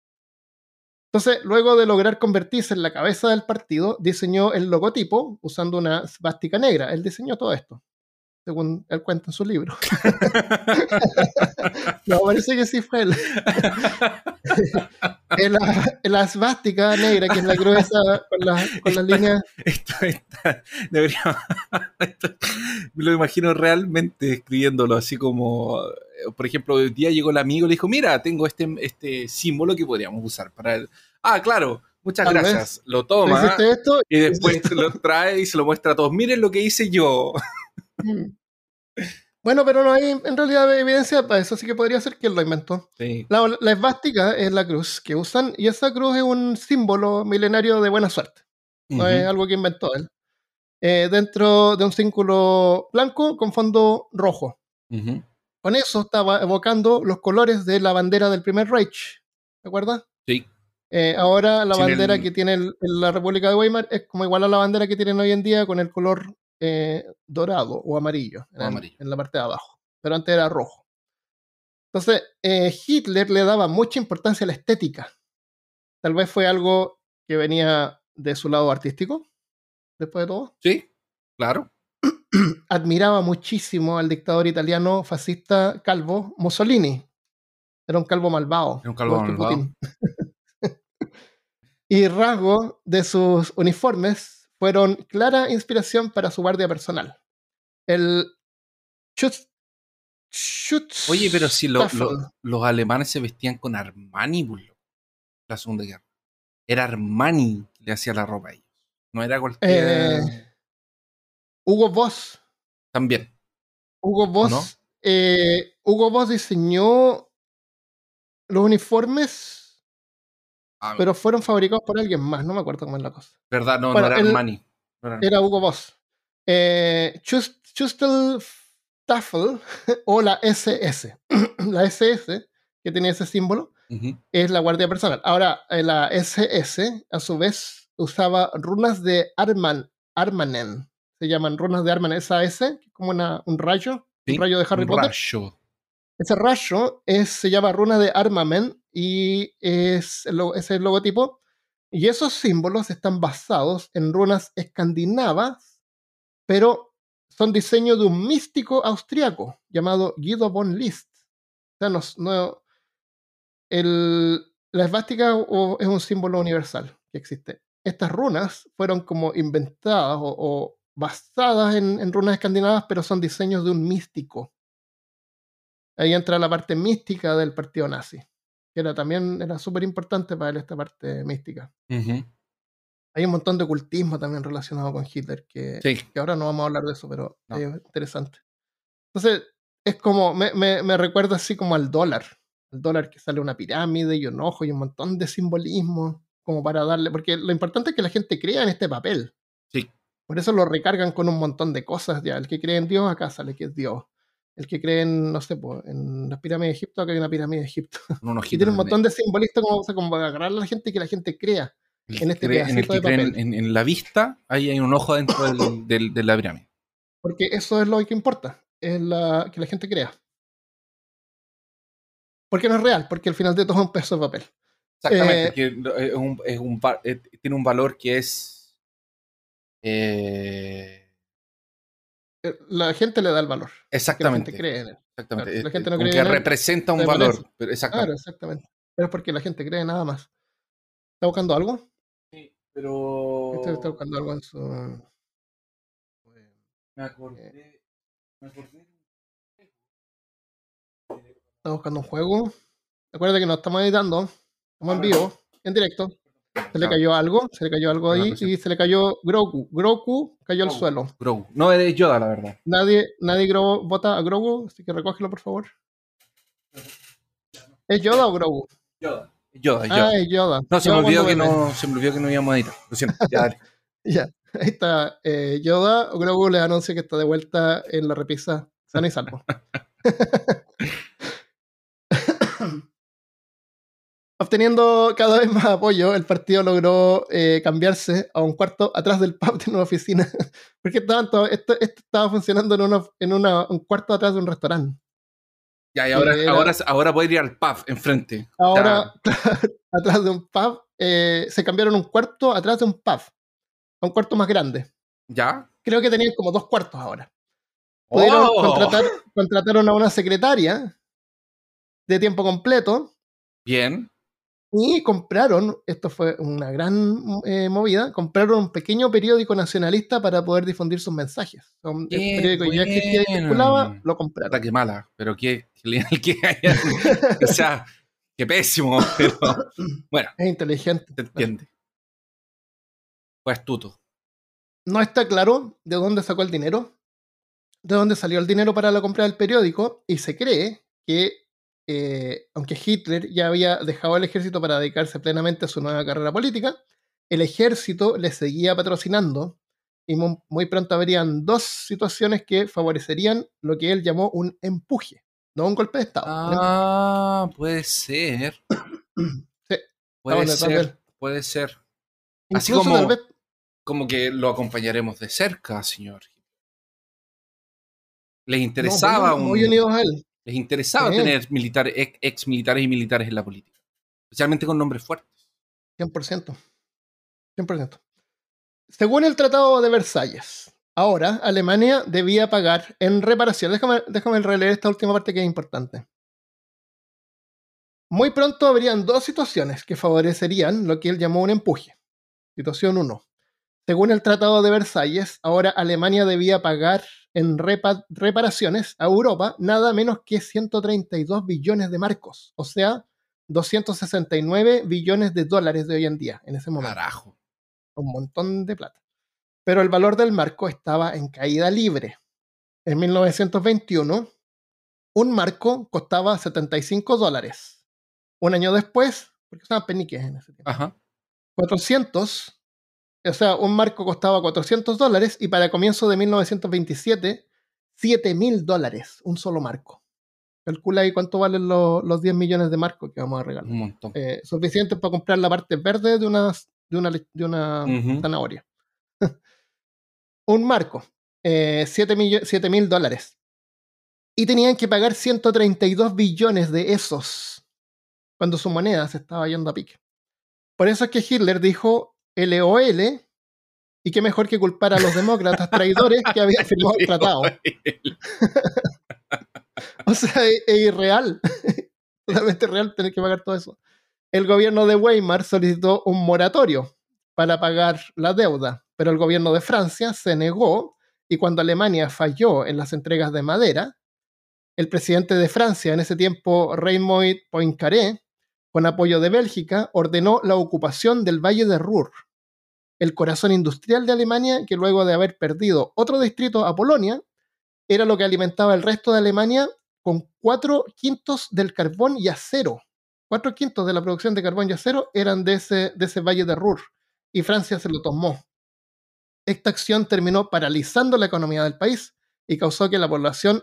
Entonces, luego de lograr convertirse en la cabeza del partido, diseñó el logotipo usando una svástica negra. Él diseñó todo esto, según él cuenta en su libro. no, parece que sí fue él. En la, la svástica negra, que es la gruesa con, la- con las líneas. Esto está. Debería. esto- me lo imagino realmente escribiéndolo así como. eh, Por ejemplo, hoy día llegó el amigo y le dijo: Mira, tengo este, este símbolo que podríamos usar para el. Ah, claro, muchas Tal gracias. Lo ¿Tú toma esto? y después lo trae y se lo muestra a todos. Miren lo que hice yo. Bueno, pero no hay en realidad evidencia para eso, así que podría ser que él lo inventó. Sí. La, la esvástica es la cruz que usan y esa cruz es un símbolo milenario de buena suerte. No es algo que inventó él. Eh, dentro de un círculo blanco con fondo rojo. Con eso estaba evocando los colores de la bandera del primer Reich. ¿Te acuerdas? Sí. Eh, ahora la Sin bandera el- que tiene el- la República de Weimar es como igual a la bandera que tienen hoy en día con el color eh, dorado o amarillo, en, O el- amarillo. en la parte de abajo. Pero antes era rojo. Entonces, eh, Hitler le daba mucha importancia a la estética. Tal vez fue algo que venía de su lado artístico, después de todo. Sí, claro. Admiraba muchísimo al dictador italiano fascista calvo Mussolini. Era un calvo malvado. Era un calvo malvado. Y rasgos de sus uniformes fueron clara inspiración para su guardia personal. El Schutz, Schutz Oye, pero si lo- lo- Staffel. los alemanes se vestían con Armani, pues, loco, la Segunda Guerra. Era Armani que le hacía la ropa a ellos. No era cualquier. Eh, Hugo Boss. También. Hugo Boss. no? eh, Hugo Boss diseñó los uniformes, Ah, pero fueron fabricados por alguien más. No me acuerdo cómo es la cosa. verdad, no, bueno, no era el- Armani. No era- Era Hugo Boss. Eh, Schustel Staffel o la SS. la SS, que tenía ese símbolo, Ujú. es la guardia personal. Ahora, eh, la SS, a su vez, usaba runas de Arman, Armanen. Se llaman runas de Armanen. Esa S, como una- un rayo, Sí, un rayo de Harry un Potter. rayo. Ese rayo es, se llama runa de Armamen y es el, logotipo. Y esos símbolos están basados en runas escandinavas, pero son diseños de un místico austriaco llamado Guido von List. O sea, no, no- el, la esvástica es un símbolo universal que existe. Estas runas fueron como inventadas o, o basadas en, en runas escandinavas, pero son diseños de un místico. Ahí entra la parte mística del partido nazi, que era también era súper importante para él esta parte mística. Hay un montón de ocultismo también relacionado con Hitler, que, Sí. que ahora no vamos a hablar de eso, pero No. es interesante. Entonces, es como, me, me, me recuerda así como al dólar. El dólar que sale una pirámide y un ojo y un montón de simbolismo, como para darle, porque lo importante es que la gente crea en este papel. Sí. Por eso lo recargan con un montón de cosas ya. El que cree en Dios, acá sale que es Dios. El que cree en, no sé, pues, en las pirámides de Egipto, acá hay una pirámide de Egipto. Un Y tiene un montón de simbolistas como, o sea, como para agarrar a la gente y que la gente crea. El en este cree- en el pedacito que de creen papel. en, en la vista, ahí hay un ojo dentro del- del- de la pirámide. Porque eso es lo que importa, es la, que la gente crea. Porque no es real, porque al final de todo es un peso de papel. Exactamente, Eh, que es un, es un va- eh, tiene un valor que es. Eh, La gente le da el valor. La exactamente. gente cree en él. exactamente. Claro, la eh, gente no cree que en él, representa un valor. pero Claro, exactamente. exactamente. Pero es porque la gente cree nada más. ¿Está buscando algo? Sí, pero. Este está buscando algo en su. Me acordé. Me acordé. Está buscando un juego. Recuerda que no estamos editando. Estamos en vivo, en directo. Se le cayó algo, se le cayó algo ahí y se le cayó Grogu. Grogu cayó al Grogu. suelo. Grogu. No eres Yoda, la verdad. Nadie, nadie vota a Grogu, así que recógelo por favor. ¿Es Yoda o Grogu? Yoda. Yoda, Yoda. Ah, es Yoda. no, se me, olvidó que no, se me olvidó que no íbamos a editar. Lo siento. Ya, dale. Ya, ahí está. eh, Yoda o Grogu les anuncia que está de vuelta en la repisa sano y salvo. Obteniendo cada vez más apoyo, el partido logró eh, cambiarse a un cuarto atrás del pub de una oficina. Porque todos- esto, esto estaba funcionando en, una, en una- un cuarto atrás de un restaurante. Ya, y ahora, Era- ahora, ahora puede ir al pub enfrente. Ahora, atrás de un pub, eh, se cambiaron un cuarto atrás de un pub. A un cuarto más grande. ¿Ya? Creo que tenían como dos cuartos ahora. Pudieron ¡Oh! contratar, contrataron a una secretaria de tiempo completo Bien. Y compraron, esto fue una gran eh, movida, compraron un pequeño periódico nacionalista para poder difundir sus mensajes. Un- Qué periódico ya existía y bueno. circulaba, lo compraron. qué mala, pero qué genial que haya. o sea, qué pésimo, pero bueno, Es inteligente. se entiende. Fue astuto. No está claro de dónde sacó el dinero, de dónde salió el dinero para la compra del periódico, y se cree que, eh, aunque Hitler ya había dejado el ejército para dedicarse plenamente a su nueva carrera política, el ejército le seguía patrocinando y mu- muy pronto habrían dos situaciones que favorecerían lo que él llamó un empuje, no un golpe de Estado. Ah, puede ser. Sí, Puede ser, puede ser. Así Incluso como- vez Como que lo acompañaremos de cerca, señor. Les no, interesaba muy, un- muy unidos a él. Les interesaba Sí. tener militares, ex, ex militares y militares en la política. Especialmente con nombres fuertes. 100%. 100%. Según el Tratado de Versalles, ahora Alemania debía pagar en reparación. Déjame, déjame releer esta última parte que es importante. Muy pronto habrían dos situaciones que favorecerían lo que él llamó un empuje. Situación 1. Según el Tratado de Versalles, ahora Alemania debía pagar en repa- reparaciones a Europa nada menos que 132 billones de marcos, o sea, 269 billones de dólares de hoy en día, en ese momento Carajo. un montón de plata. Pero el valor del marco estaba en caída libre. En 1921, un marco costaba 75 dólares. Un año después, porque estaban peniques en ese tiempo, Ajá. 400, o sea, un marco costaba 400 dólares y para comienzo de 1927, 7 mil dólares, un solo marco. Calcula ahí cuánto valen lo- los 10 millones de marcos que vamos a regalar Un montón. eh, suficiente para comprar la parte verde de una, de una, de zanahoria. un marco, 7 mil dólares. Y tenían que pagar 132 billones de esos. cuando su moneda se estaba yendo a pique. Por eso es que Hitler dijo LOL, y qué mejor que culpar a los demócratas traidores que habían firmado el tratado. o sea, es, irreal. Totalmente real tener que pagar todo eso. El gobierno de Weimar solicitó un moratorio para pagar la deuda, pero el gobierno de Francia se negó y cuando Alemania falló en las entregas de madera, el presidente de Francia en ese tiempo, Raymond Poincaré, con apoyo de Bélgica, ordenó la ocupación del Valle de Ruhr, el corazón industrial de Alemania, que luego de haber perdido otro distrito a Polonia, era lo que alimentaba el resto de Alemania con cuatro quintos del carbón y acero. Cuatro quintos de la producción de carbón y acero eran de ese, de ese valle de Ruhr y Francia se lo tomó. Esta acción terminó paralizando la economía del país y causó que la población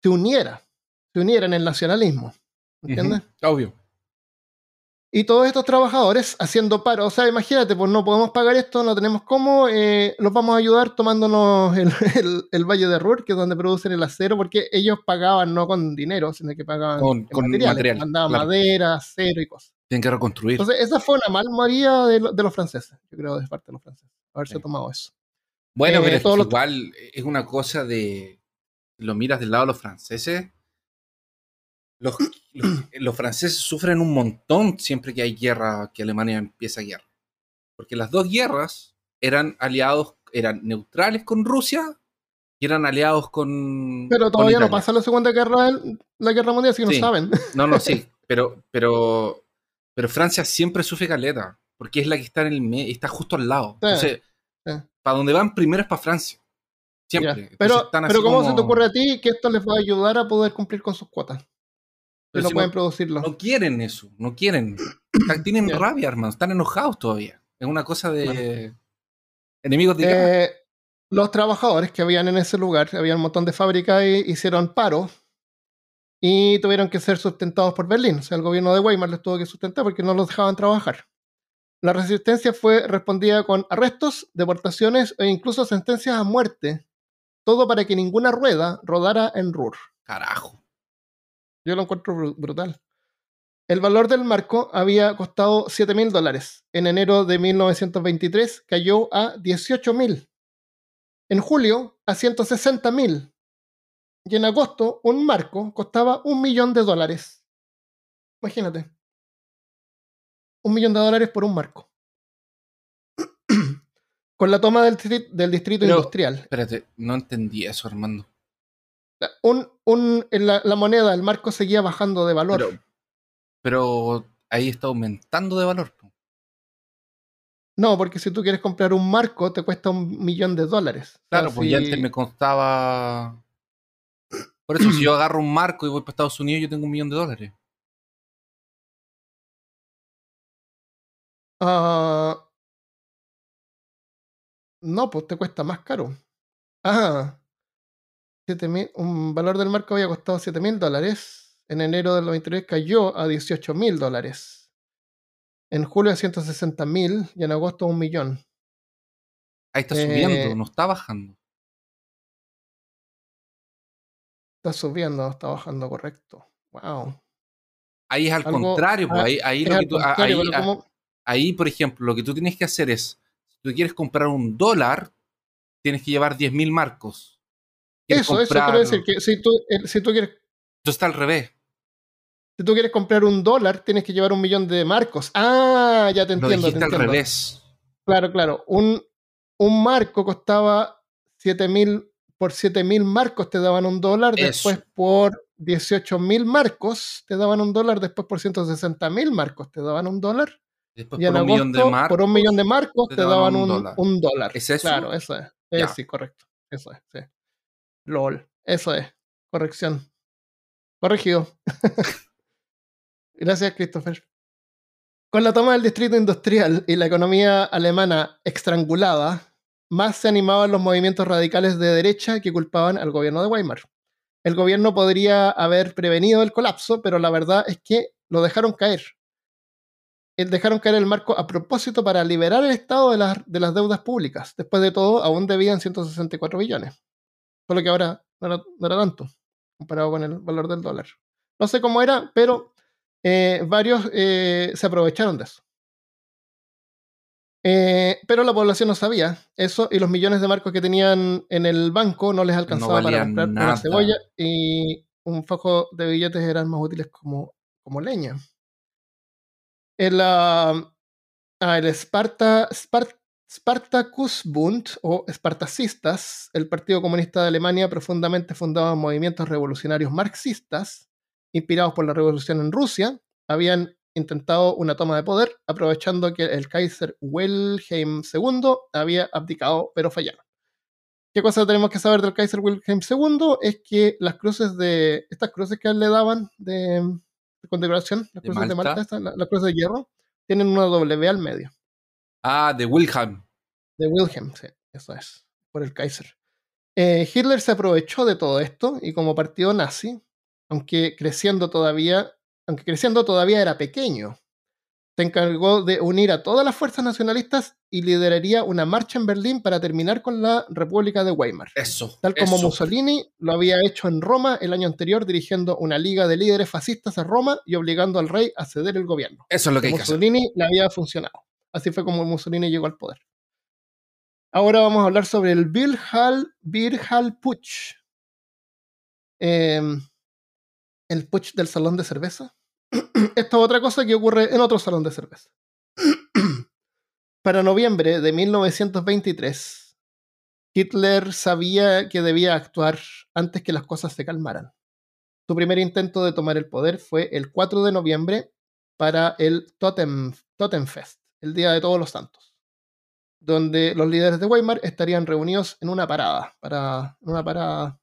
se uniera, se uniera en el nacionalismo. ¿Entiendes? Obvio. Y todos estos trabajadores haciendo paro, o sea, imagínate, pues no podemos pagar esto, no tenemos cómo, eh, los vamos a ayudar tomándonos el, Valle de Ruhr, que es donde producen el acero, porque ellos pagaban no con dinero, sino que pagaban con, con material. Mandaban madera, acero y cosas. Tienen que reconstruir. Entonces, esa fue una mal maría de, los franceses, yo creo, de parte de los franceses, haberse tomado eso. Bueno, eh, pero igual es una cosa de. Lo miras del lado de los franceses los, franceses sufren un montón siempre que hay guerra, que Alemania empieza guerra. Porque las dos guerras eran aliados, eran neutrales con Rusia y eran aliados con. Pero todavía no pasa la Segunda Guerra, la Guerra Mundial, si no saben. No, no, sí. Pero, pero, pero Francia siempre sufre caleta, porque es la que está en el está justo al lado. Entonces, para donde van primero es para Francia. Siempre. Pero, pero ¿cómo se te ocurre a ti que esto les va a ayudar a poder cumplir con sus cuotas? Pero no pueden producirlo. No quieren eso, no quieren. tienen rabia, hermano, están enojados todavía. Es una cosa de enemigos de eh, Los trabajadores que habían en ese lugar, había un montón de fábricas y hicieron paro y tuvieron que ser sustentados por Berlín. O sea, el gobierno de Weimar les tuvo que sustentar porque no los dejaban trabajar. La resistencia fue respondida con arrestos, deportaciones e incluso sentencias a muerte. Todo para que ninguna rueda rodara en Ruhr. Carajo. Yo lo encuentro brutal. El valor del marco había costado 7 mil dólares. En enero de 1923 cayó a 18 mil. En julio a 160 mil. Y en agosto un marco costaba un millón de dólares. Imagínate. Un millón de dólares por un marco. Con la toma del, del distrito industrial. Espérate, no entendí eso, Armando un, un, la, la, moneda, el marco seguía bajando de valor. Pero, ahí está aumentando de valor. No, porque si tú quieres comprar un marco, te cuesta un millón de dólares. Claro, pues ya antes me costaba. Por eso, si yo agarro un marco y voy para Estados Unidos, yo tengo un millón de dólares. Ah, no, pues te cuesta más caro. Ah, un valor del marco había costado 7 mil dólares. En enero del 93 cayó a 18 mil dólares. En julio a 160 mil y en agosto a un millón. Ahí está subiendo, eh, no está bajando. Está subiendo, no está bajando, correcto. Wow. Ahí es al contrario, ahí, ahí, lo que tú, ahí, ahí, por ejemplo, lo que tú tienes que hacer es, si tú quieres comprar un dólar, tienes que llevar 10 mil marcos. Eso, eso quiero decir que si tú, si tú quieres. Esto está al revés. Si tú quieres comprar un dólar, tienes que llevar un millón de marcos. Ah, ya te entiendo. Lo al revés. Claro, claro. Un, un marco costaba 7 mil. Por 7 mil marcos te daban un dólar. Después por 18 mil marcos te daban un dólar. Después por 160 mil marcos te daban un dólar. Después y por, un millón de marcos, por un millón de marcos te, daban, un, dólar. un, dólar. ¿Es eso? Claro, eso es. Eh, sí, correcto. Eso es, sí. LOL. Eso es. Corrección. Corregido. Gracias, Christopher. Con la toma del distrito industrial y la economía alemana estrangulada, más se animaban los movimientos radicales de derecha que culpaban al gobierno de Weimar. El gobierno podría haber prevenido el colapso, pero la verdad es que lo dejaron caer. Dejaron caer el marco a propósito para liberar el Estado de las, de las deudas públicas. Después de todo, aún debían 164 billones. Solo que ahora no era, tanto comparado con el valor del dólar. No sé cómo era, pero eh, varios eh, se aprovecharon de eso. Eh, pero la población no sabía eso y los millones de marcos que tenían en el banco no les alcanzaba para comprar una cebolla y un foco de billetes eran más útiles como, como leña. El, uh, el Sparta, Spartacus Bund o Espartacistas, el Partido Comunista de Alemania profundamente fundado en movimientos revolucionarios marxistas, inspirados por la revolución en Rusia, habían intentado una toma de poder, aprovechando que el Kaiser Wilhelm II había abdicado, pero fallaron. ¿Qué cosa tenemos que saber del Kaiser Wilhelm II? Es que las cruces de. Estas cruces que le daban de, condecoración, las cruces de Malta, las cruces de hierro, tienen una W al medio. Ah, de Wilhelm. De Wilhelm, sí, eso es, por el Kaiser. Eh, Hitler se aprovechó de todo esto y como partido nazi, aunque creciendo todavía aunque creciendo todavía era pequeño. Se encargó de unir a todas las fuerzas nacionalistas y lideraría una marcha en Berlín para terminar con la República de Weimar. Eso. Tal como Mussolini lo había hecho en Roma el año anterior, dirigiendo una liga de líderes fascistas a Roma y obligando al rey a ceder el gobierno. Eso es lo que hay Mussolini le había funcionado. Así fue como Mussolini llegó al poder. Ahora vamos a hablar sobre el Birhal, Putsch. Em, el Putsch del salón de cerveza. Esta es otra cosa que ocurre en otro salón de cerveza. Para noviembre de 1923, Hitler sabía que debía actuar antes que las cosas se calmaran. Su primer intento de tomar el poder fue el 4 de noviembre para el Totem, Totemfest, el Día de Todos los Santos, donde los líderes de Weimar estarían reunidos en una parada, para, una parada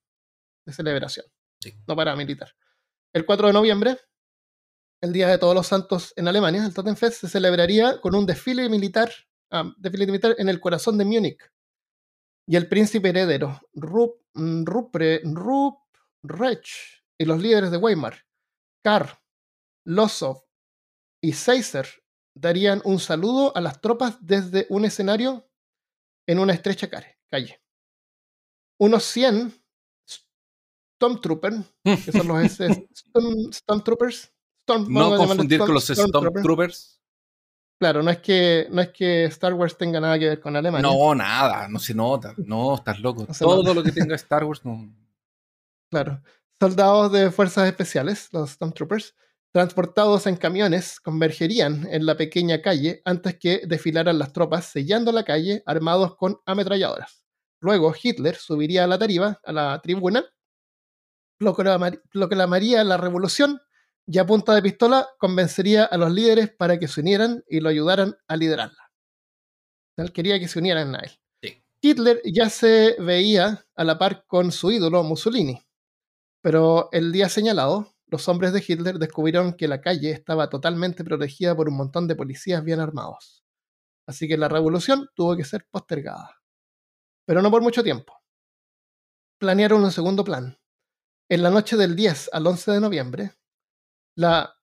de celebración, no para militar. El 4 de noviembre, el Día de Todos los Santos en Alemania, el Totenfest, se celebraría con un desfile militar, desfile militar en el corazón de Múnich. Y el príncipe heredero, Rup, mm, Rupre, Ruprecht, y los líderes de Weimar, Karl, Lossow y Seiser, darían un saludo a las tropas desde un escenario en una estrecha calle. Unos 100 Stormtroopers, que son los Stormtroopers, no confundir con los Stormtroopers. Claro, no es, que, no es que Star Wars tenga nada que ver con Alemania. No, nada, no se nota. No, estás loco. Todo lo que tenga Star Wars no. Claro. Soldados de fuerzas especiales, los Stormtroopers, transportados en camiones, convergerían en la pequeña calle antes que desfilaran las tropas, sellando la calle armados con ametralladoras. Luego Hitler subiría a la tarifa, a la tribuna, proclamaría la revolución y a punta de pistola convencería a los líderes para que se unieran y lo ayudaran a liderarla. Él quería que se unieran a él. Hitler ya se veía a la par con su ídolo Mussolini, pero el día señalado, los hombres de Hitler descubrieron que la calle estaba totalmente protegida por un montón de policías bien armados. Así que la revolución tuvo que ser postergada. Pero no por mucho tiempo. Planearon un segundo plan. En la noche del 10 al 11 de noviembre, la.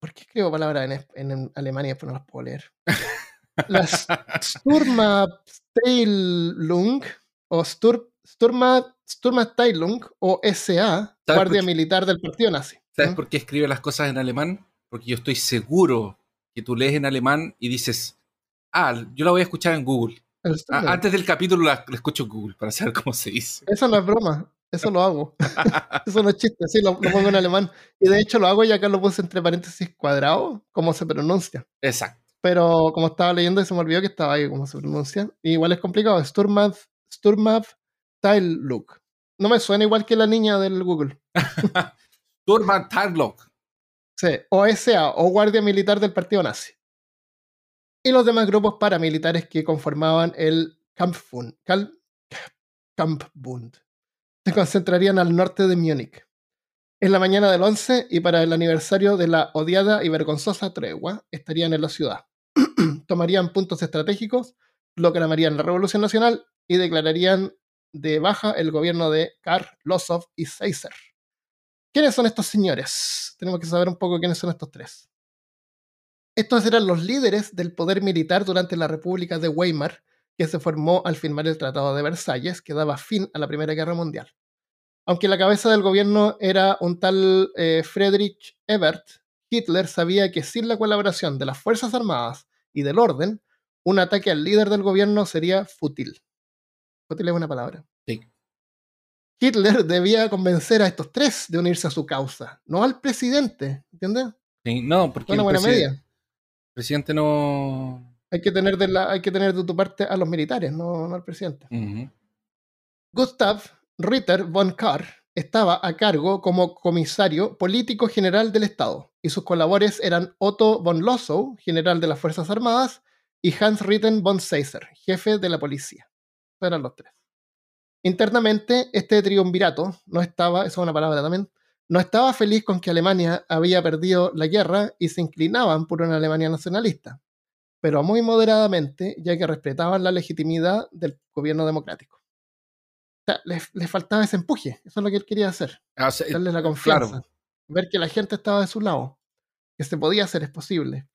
¿Por qué escribo palabras en, en, Alemania después no las puedo leer? La Sturmabteilung o Stur, Sturma, Sturmabteilung o SA, Guardia Militar del Partido Nazi. ¿Sabes ¿Mm? por qué escribe las cosas en alemán? Porque yo estoy seguro que tú lees en alemán y dices, ah, yo la voy a escuchar en Google. antes del capítulo la, la, escucho en Google para saber cómo se dice. Eso no es broma. Eso lo hago. Eso no es chiste, sí, lo, pongo en alemán. Y de hecho lo hago y acá lo puse entre paréntesis cuadrado, como se pronuncia. Exacto. Pero como estaba leyendo y se me olvidó que estaba ahí como se pronuncia. igual es complicado. Sturmav, Sturmav Look. No me suena igual que la niña del Google. Sturmav Look. Sí, o SA, o Guardia Militar del Partido Nazi. Y los demás grupos paramilitares que conformaban el Kampfbund. Kampfbund se concentrarían al norte de Múnich. En la mañana del 11 y para el aniversario de la odiada y vergonzosa tregua, estarían en la ciudad. Tomarían puntos estratégicos, proclamarían la Revolución Nacional y declararían de baja el gobierno de Karl Lossow y Seiser. ¿Quiénes son estos señores? Tenemos que saber un poco quiénes son estos tres. Estos eran los líderes del poder militar durante la República de Weimar que se formó al firmar el Tratado de Versalles, que daba fin a la Primera Guerra Mundial. Aunque la cabeza del gobierno era un tal eh, Friedrich Ebert, Hitler sabía que sin la colaboración de las Fuerzas Armadas y del orden, un ataque al líder del gobierno sería fútil. Es una palabra. Sí. Hitler debía convencer a estos tres de unirse a su causa, no al presidente, ¿entiendes? Sí, no, porque una el buena presidente no. Hay que, tener de la, hay que tener de tu parte a los militares, no, no al presidente. Gustav Ritter von Kahr estaba a cargo como comisario político general del Estado, y sus colaboradores eran Otto von Lossow, general de las Fuerzas Armadas, y Hans Ritten von Seiser, jefe de la policía. Eran los tres. Internamente, este triunvirato no estaba, esa es una palabra también, no estaba feliz con que Alemania había perdido la guerra y se inclinaban por una Alemania nacionalista, pero muy moderadamente, ya que respetaban la legitimidad del gobierno democrático. O sea, les, les faltaba ese empuje, eso es lo que él quería hacer, Ah, o sea, darle la claro. confianza, ver que la gente estaba de su lado, que se podía hacer, es posible.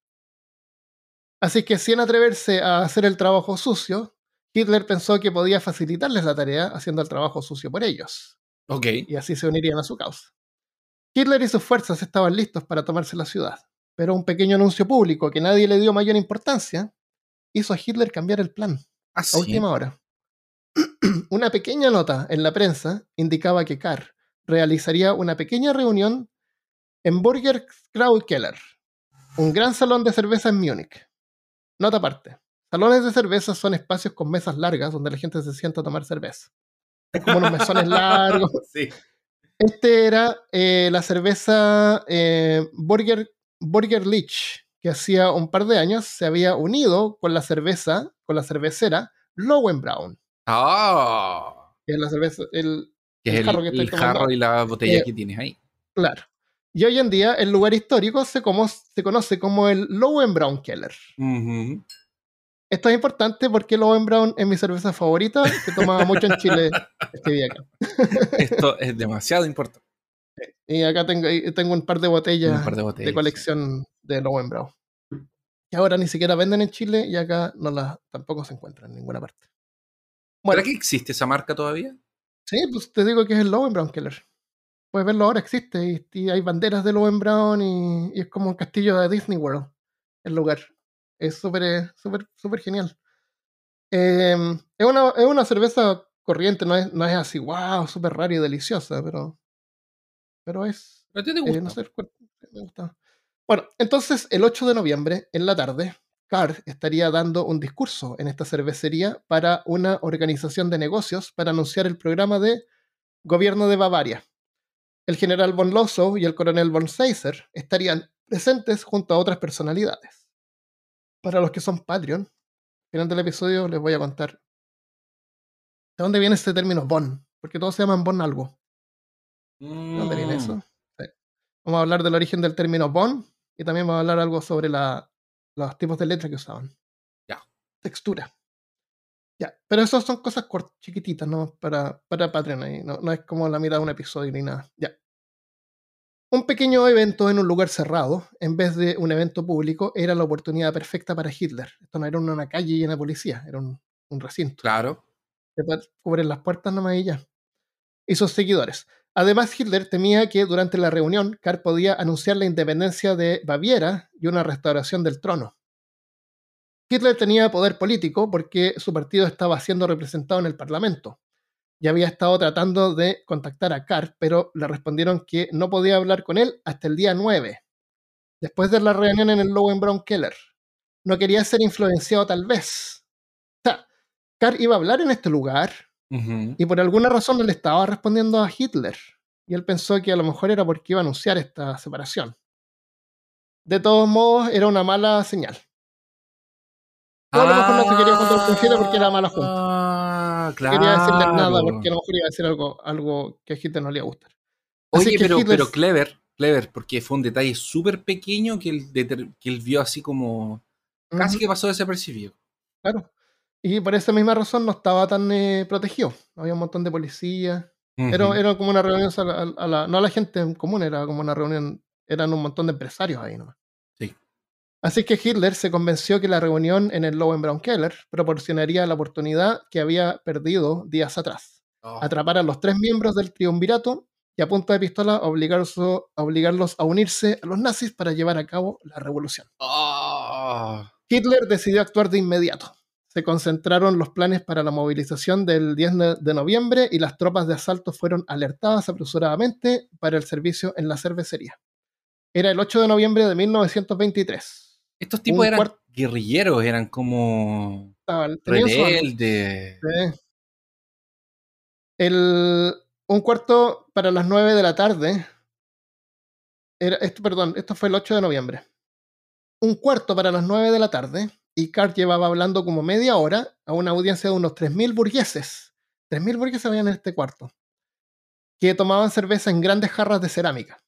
Así que sin atreverse a hacer el trabajo sucio, Hitler pensó que podía facilitarles la tarea haciendo el trabajo sucio por ellos, Ok. y así se unirían a su causa. Hitler y sus fuerzas estaban listos para tomarse la ciudad, pero un pequeño anuncio público que nadie le dio mayor importancia hizo a Hitler cambiar el plan Ah, a última hora. una pequeña nota en la prensa indicaba que Carr realizaría una pequeña reunión en Burger Keller, un gran salón de cerveza en Múnich. Nota aparte. Salones de cerveza son espacios con mesas largas donde la gente se sienta a tomar cerveza. Es como unos mesones largos. Sí. Este era eh, la cerveza eh, Burger, Burger Lich, que hacía un par de años se había unido con la cerveza, con la cervecera Lowenbraun, Ah. que es la cerveza, el, Que El es el, jarro que el jarro y la botella Eh, que tienes ahí. claro. Y hoy en día el lugar histórico se, como, se conoce como el Lowenbraun Keller. Ujú. Esto es importante porque Lowenbraun es mi cerveza favorita, que tomaba mucho en Chile este día acá. Esto es demasiado importante. Y acá tengo, tengo un par de botellas, par de botellas, de colección de Lowenbraun. Que ahora ni siquiera venden en Chile y acá no las tampoco se encuentran en ninguna parte. Bueno, ¿Para qué existe esa marca todavía? sí, pues te digo que es el Lowenbraun Keller. Puedes verlo ahora, existe. Y, y hay banderas de Lowenbraun y, y es como un castillo de Disney World el lugar. Es súper, eh, súper, súper genial. Eh, es, una, es una cerveza corriente, no es, no es así, wow, súper rara y deliciosa, pero, pero es, ¿A ti te Eh, gusta? no sé, cu- me gusta. Bueno, entonces el 8 de noviembre, en la tarde, Carr estaría dando un discurso en esta cervecería para una organización de negocios para anunciar el programa de gobierno de Bavaria. El general von Lossow y el coronel von Seiser estarían presentes junto a otras personalidades. Para los que son Patreon, al final del episodio les voy a contar de dónde viene este término von, porque todos se llaman von algo. ¿De dónde viene Mm. eso? Sí. Vamos a hablar del origen del término bond y también vamos a hablar algo sobre la- los tipos de letra que usaban. Ya. Textura. Ya, pero eso son cosas chiquititas, ¿no? Para, para Patreon ahí. No, no es como la mitad de un episodio ni nada. Ya. Un pequeño evento en un lugar cerrado, en vez de un evento público, era la oportunidad perfecta para Hitler. Esto no era una calle llena de policía, era un, un recinto Claro. cubren las puertas nomás y ya. Y sus seguidores. Además, Hitler temía que durante la reunión Carr podía anunciar la independencia de Baviera y una restauración del trono. Hitler tenía poder político porque su partido estaba siendo representado en el Parlamento. Y había estado tratando de contactar a Carr, pero le respondieron que no podía hablar con él hasta el día 9, después de la reunión en el Lowenbraun Keller. No quería ser influenciado tal vez. O sea, Carr iba a hablar en este lugar, y por alguna razón no le estaba respondiendo a Hitler. Y él pensó que a lo mejor era porque iba a anunciar esta separación. De todos modos, era una mala señal. O a lo mejor no se quería juntar con Hitler porque era mala junta. Ah, No quería decirle nada porque a lo mejor iba a decir algo, algo que a Hitler no le iba a gustar. Así Oye, pero, Hitler- pero clever, clever, porque fue un detalle súper pequeño que él, deter- que él vio así como. Casi Ujú, que pasó desapercibido. Claro. Y por esa misma razón no estaba tan eh, protegido. Había un montón de policías. Era, Ujú. era como una reunión, a la- a la- no a la gente en común, era como una reunión, eran un montón de empresarios ahí nomás. Sí. Así que Hitler se convenció que la reunión en el Lowenbraun Keller proporcionaría la oportunidad que había perdido días atrás. Oh. Atrapar a los tres miembros del triunvirato y a punta de pistola obligarlos, obligarlos a unirse a los nazis para llevar a cabo la revolución. Ah. Hitler decidió actuar de inmediato. Se concentraron los planes para la movilización del 10 de- de noviembre y las tropas de asalto fueron alertadas apresuradamente para el servicio en la cervecería. Era el 8 de noviembre de 1923. Estos tipos eran guerrilleros, eran como rebeldes. Sí. El, un cuarto para las 9 de la tarde. Era, esto, perdón, esto fue el 8 de noviembre. Un cuarto para las 9 de la tarde. Y Carr llevaba hablando como media hora a una audiencia de unos 3.000 burgueses. 3.000 burgueses habían en este cuarto. Que tomaban cerveza en grandes jarras de cerámica.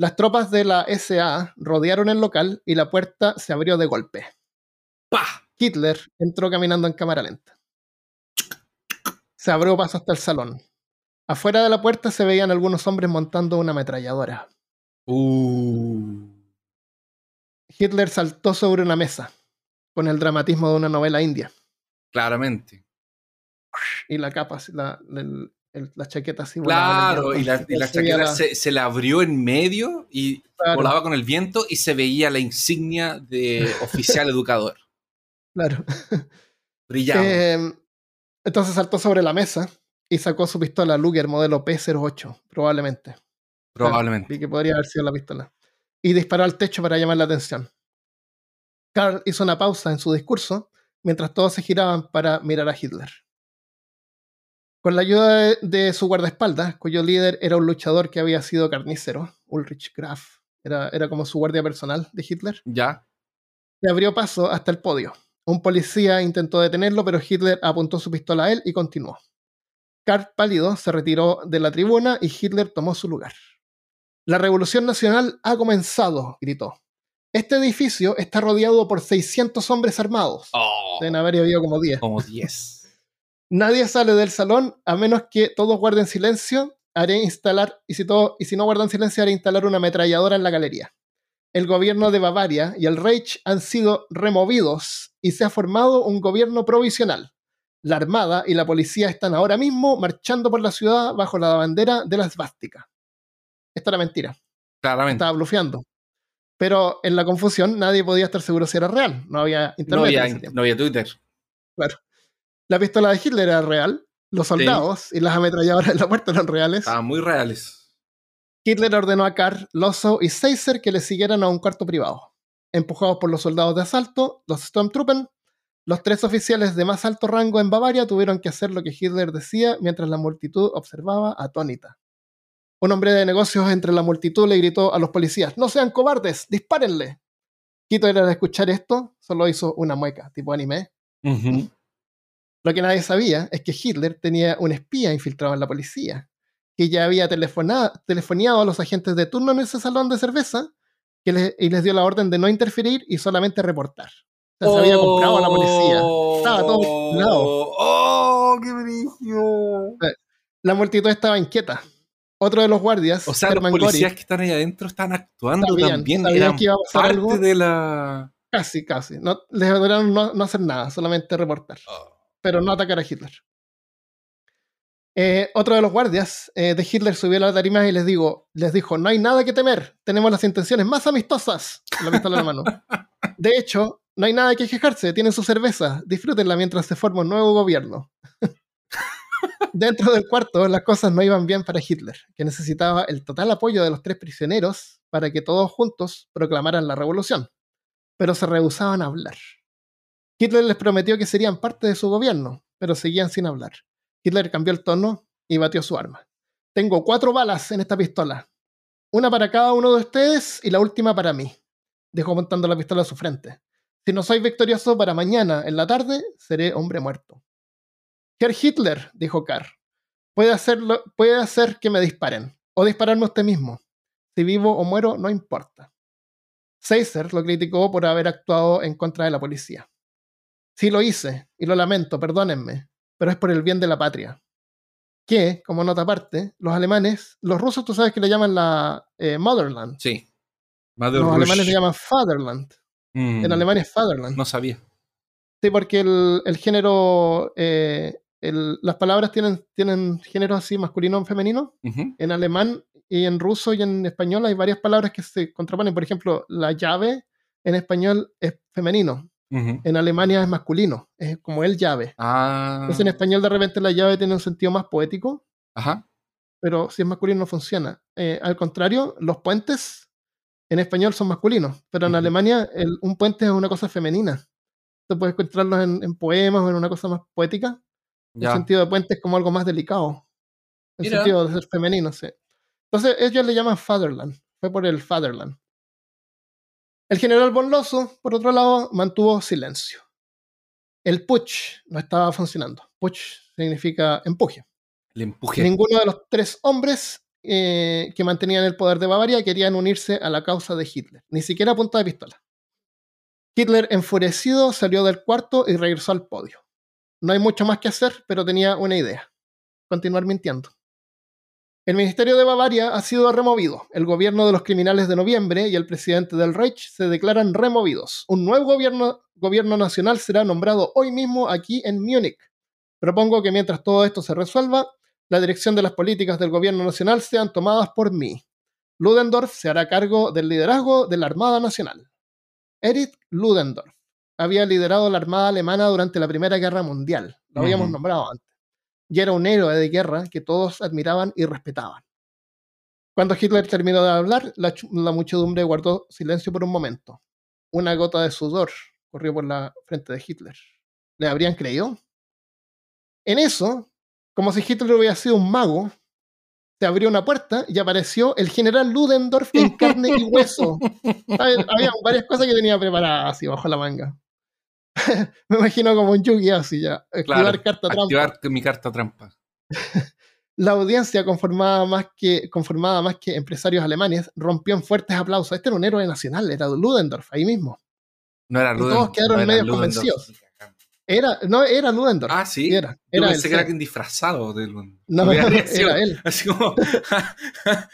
Las tropas de la SA rodearon el local y la puerta se abrió de golpe. ¡Pah! Hitler entró caminando en cámara lenta. Se abrió paso hasta el salón. Afuera de la puerta se veían algunos hombres montando una ametralladora. Uh. Hitler saltó sobre una mesa, con el dramatismo de una novela india. Claramente. Y la capa, así, la, el- el- la chaqueta así volaba Claro, y la, y chaqueta la- se, se la abrió en medio y claro, volaba con el viento y se veía la insignia de oficial educador. claro. Brillaba. Eh, entonces saltó sobre la mesa y sacó su pistola Luger modelo P08, probablemente. probablemente. Vi que podría haber sido la pistola. Y disparó al techo para llamar la atención. Karl hizo una pausa en su discurso mientras todos se giraban para mirar a Hitler. Con la ayuda de, de su guardaespaldas, cuyo líder era un luchador que había sido carnicero, Ulrich Graf, era, era como su guardia personal de Hitler, Ya. le abrió paso hasta el podio. Un policía intentó detenerlo, pero Hitler apuntó su pistola a él y continuó. Karl, pálido, se retiró de la tribuna y Hitler tomó su lugar. La revolución nacional ha comenzado, gritó. Este edificio está rodeado por 600 hombres armados. Oh, Deben haber habido como 10. como 10. Nadie sale del salón a menos que todos guarden silencio. Haré instalar, y si, todo, y si no guardan silencio, haré instalar una ametralladora en la galería. El gobierno de Bavaria y el Reich han sido removidos y se ha formado un gobierno provisional. La armada y la policía están ahora mismo marchando por la ciudad bajo la bandera de la esvástica. Esto era mentira, Claramente. estaba blufeando. Pero en la confusión nadie podía estar seguro si era real. No había internet No había, en ese tiempo. no había Twitter. La pistola de Hitler era real, los soldados y las ametralladoras en la puerta eran reales. Estaban muy reales. Hitler ordenó a Karl, Lossow y Seiser que le siguieran a un cuarto privado. Empujados por los soldados de asalto, los Stormtrooper, los tres oficiales de más alto rango en Bavaria tuvieron que hacer lo que Hitler decía mientras la multitud observaba atónita. Un hombre de negocios entre la multitud le gritó a los policías: ¡No sean cobardes! ¡Dispárenle! Hitler al escuchar esto solo hizo una mueca, tipo anime. Lo que nadie sabía es que Hitler tenía un espía infiltrado en la policía, que ya había telefoneado a los agentes de turno en ese salón de cerveza que y les dio la orden de no interferir y solamente reportar. O sea, se había comprado a la policía. Estaba todo calculado. ¡Oh, qué brillo! La multitud estaba inquieta. Otro de los guardias, O sea, los Hermann policías Göring, que están ahí adentro están actuando Sabían, también. sabían Eran que iba a pasar parte algo. de la. casi, casi. No, les ordenaron no, no hacer nada, solamente reportar. Pero no atacar a Hitler. Eh, otro de los guardias eh, de Hitler subió a la tarima y les, digo, les dijo, no hay nada que temer, tenemos las intenciones más amistosas, la pistola en la mano. De hecho, no hay nada que quejarse, tienen su cerveza, disfrútenla mientras se forma un nuevo gobierno. Dentro del cuarto, las cosas no iban bien para Hitler, que necesitaba el total apoyo de los tres prisioneros para que todos juntos proclamaran la revolución, pero se rehusaban a hablar. Hitler les prometió que serían parte de su gobierno, pero seguían sin hablar. Hitler cambió el tono y batió su arma. Tengo cuatro balas en esta pistola. Una para cada uno de ustedes y la última para mí. Dejó montando la pistola a su frente. Si no soy victorioso para mañana en la tarde, seré hombre muerto. Herr Hitler, dijo Carr, puede, hacerlo, puede hacer que me disparen, o dispararme usted mismo. Si vivo o muero, no importa. Seiser lo criticó por haber actuado en contra de la policía. Sí lo hice, y lo lamento, perdónenme, pero es por el bien de la patria. Que, como nota aparte, los alemanes, los rusos tú sabes que le llaman la eh, Motherland. Sí. Mother Los Rush. alemanes le llaman Fatherland. Mm, En Alemania es Fatherland. No sabía. Sí, porque el, el género eh, el- las palabras tienen, tienen géneros así masculino o femenino. En alemán y en ruso y en español hay varias palabras que se contraponen. Por ejemplo, la llave en español es femenino. Ujú. En Alemania es masculino. Es como el llave. Ah. Entonces en español de repente la llave tiene un sentido más poético, Ajá. pero si es masculino no funciona. Eh, al contrario, los puentes en español son masculinos, pero en Ujú. Alemania el- un puente es una cosa femenina. Tú puedes encontrarlos en, en poemas o en una cosa más poética. El Ya. sentido de puente es como algo más delicado. El Mira. sentido de ser femenino, sí. Entonces ellos le llaman Fatherland. Fue por el Fatherland. El general Von Lossow, por otro lado, mantuvo silencio. El putsch no estaba funcionando. Putsch significa empuje. Le empujé. Ninguno de los tres hombres eh, que mantenían el poder de Bavaria querían unirse a la causa de Hitler, ni siquiera a punta de pistola. Hitler, enfurecido, salió del cuarto y regresó al podio. No hay mucho más que hacer, pero tenía una idea: continuar mintiendo. El Ministerio de Bavaria ha sido removido. El gobierno de los criminales de noviembre y el presidente del Reich se declaran removidos. Un nuevo gobierno, gobierno nacional será nombrado hoy mismo aquí en Múnich. Propongo que mientras todo esto se resuelva, la dirección de las políticas del gobierno nacional sean tomadas por mí. Ludendorff se hará cargo del liderazgo de la Armada Nacional. Erich Ludendorff había liderado la Armada Alemana durante la Primera Guerra Mundial. Lo habíamos nombrado antes. Y era un héroe de guerra que todos admiraban y respetaban. Cuando Hitler terminó de hablar, la, muchedumbre guardó silencio por un momento. Una gota de sudor corrió por la frente de Hitler. ¿Le habrían creído? En eso, como si Hitler hubiera sido un mago, se abrió una puerta y apareció el general Ludendorff en carne y hueso. Había había varias cosas que tenía preparadas así bajo la manga. Me imagino como un Yugi así ya. Activar Claro, carta trampa. Activar mi carta trampa. La audiencia, conformada más, que, conformada más que empresarios alemanes, rompió en fuertes aplausos. Este era un héroe nacional, era Ludendorff, ahí mismo. No era Y todos Ludendorff. quedaron no medio Ludendorff. convencidos. Era, no, era Ludendorff. Ah, sí. era, Yo era él, pensé que sí. era alguien disfrazado de Ludendorff. No, sido era él. Así como,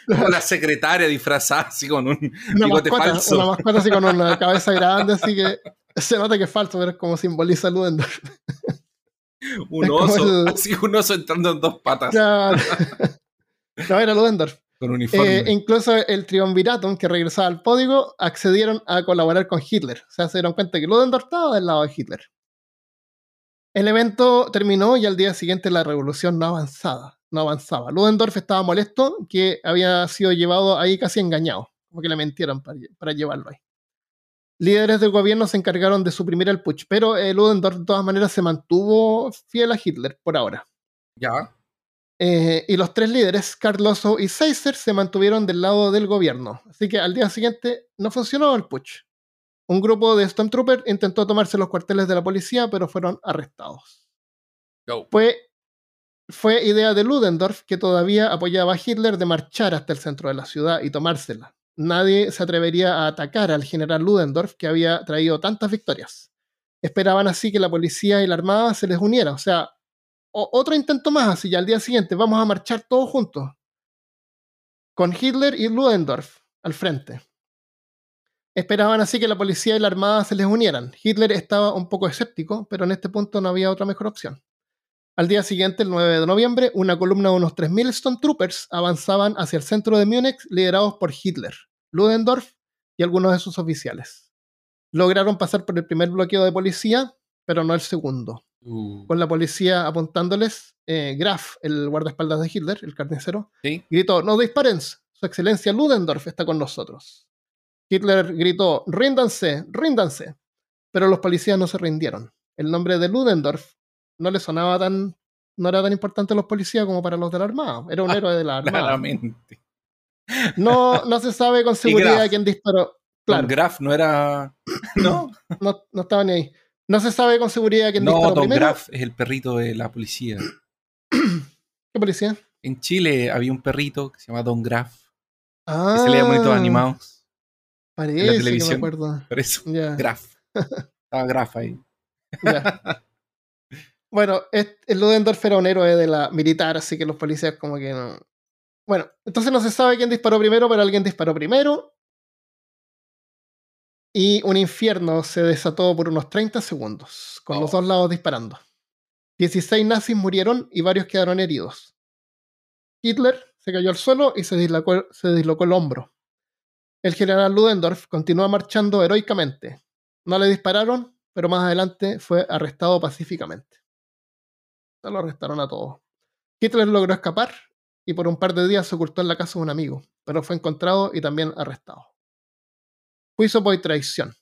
como la secretaria disfrazada, así con un Una bigote mascota, falso. una mascota así con una cabeza grande, así que se nota que es falso, pero es como simboliza Ludendorff. un oso. el- Así un oso entrando en dos patas. Claro. No, era Ludendorff. Con uniforme. Eh, incluso el triunviratum que regresaba al podio accedieron a colaborar con Hitler. O sea, se dieron cuenta que Ludendorff estaba del lado de Hitler. El evento terminó y al día siguiente la revolución no avanzaba. No avanzaba. Ludendorff estaba molesto que había sido llevado ahí casi engañado. Como que le mintieron para, para llevarlo ahí. Líderes del gobierno se encargaron de suprimir el putsch, pero eh, Ludendorff de todas maneras se mantuvo fiel a Hitler por ahora. ya. Eh, y los tres líderes, Karl Lossow y Seiser, se mantuvieron del lado del gobierno. Así que al día siguiente no funcionó el putsch. Un grupo de Stormtroopers intentó tomarse los cuarteles de la policía, pero fueron arrestados. Fue, fue idea de Ludendorff, que todavía apoyaba a Hitler, de marchar hasta el centro de la ciudad y tomársela. Nadie se atrevería a atacar al general Ludendorff, que había traído tantas victorias. Esperaban así que la policía y la armada se les uniera. O sea, o- otro intento más, así ya al día siguiente vamos a marchar todos juntos. Con Hitler y Ludendorff al frente. Esperaban así que la policía y la armada se les unieran. Hitler estaba un poco escéptico, pero en este punto no había otra mejor opción. Al día siguiente, el 9 de noviembre, una columna de unos 3.000 Stormtroopers avanzaban hacia el centro de Múnich liderados por Hitler, Ludendorff y algunos de sus oficiales. Lograron pasar por el primer bloqueo de policía, pero no el segundo Uh, con la policía apuntándoles, eh, Graf, el guardaespaldas de Hitler, el carnicero, sí. gritó, no disparen, su excelencia Ludendorff está con nosotros. Hitler gritó, ríndanse, ríndanse. Pero los policías no se rindieron. El nombre de Ludendorff no le sonaba tan, no era tan importante a los policías como para los de la Armada. Era un héroe de la Armada. Claramente. No, no se sabe con seguridad quién disparó. Claro, Don Graf no era. No, no, no estaba ni ahí. No se sabe con seguridad quién no disparó Don primero. Graf es el perrito de la policía. ¿Qué policía? En Chile había un perrito que se llama Don Graf. Ah, Que se leía bonitos animados. Parece que me televisión. acuerdo. Por eso, Ya, Graf. Estaba Graf ahí. ya. Bueno, es- el Ludendorff era un héroe de la militar, así que los policías como que no. Bueno, entonces no se sabe quién disparó primero, pero alguien disparó primero. Y un infierno se desató por unos 30 segundos, con los Oh. dos lados disparando. 16 nazis murieron y varios quedaron heridos. Hitler se cayó al suelo y se dislocó, se dislocó el hombro. El general Ludendorff continuó marchando heroicamente. No le dispararon, pero más adelante fue arrestado pacíficamente. Se lo arrestaron a todos. Hitler logró escapar y por un par de días se ocultó en la casa de un amigo, pero fue encontrado y también arrestado. Juicio por traición.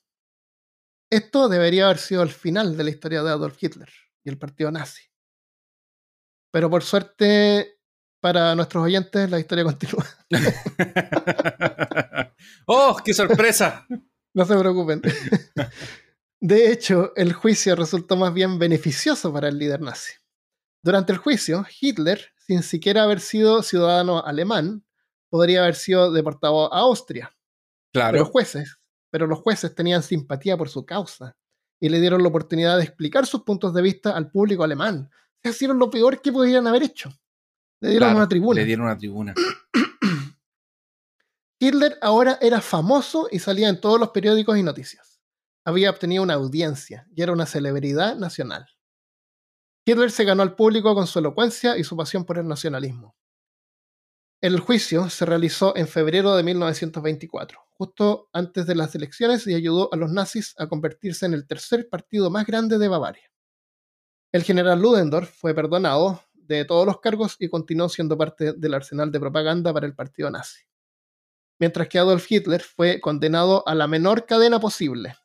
Esto debería haber sido el final de la historia de Adolf Hitler y el partido nazi. Pero por suerte, para nuestros oyentes, la historia continúa. ¡Oh, qué sorpresa! no se preocupen. De hecho, el juicio resultó más bien beneficioso para el líder nazi. Durante el juicio, Hitler, sin siquiera haber sido ciudadano alemán, podría haber sido deportado a Austria. Claro. Pero, jueces, pero los jueces tenían simpatía por su causa y le dieron la oportunidad de explicar sus puntos de vista al público alemán. Se hicieron lo peor que podían haber hecho. Le dieron Claro, una tribuna. Le dieron una tribuna. Hitler ahora era famoso y salía en todos los periódicos y noticias. Había obtenido una audiencia y era una celebridad nacional. Hitler se ganó al público con su elocuencia y su pasión por el nacionalismo. El juicio se realizó en febrero de 1924, justo antes de las elecciones, y ayudó a los nazis a convertirse en el tercer partido más grande de Bavaria. El general Ludendorff fue perdonado de todos los cargos y continuó siendo parte del arsenal de propaganda para el partido nazi mientras que Adolf Hitler fue condenado a la menor cadena posible.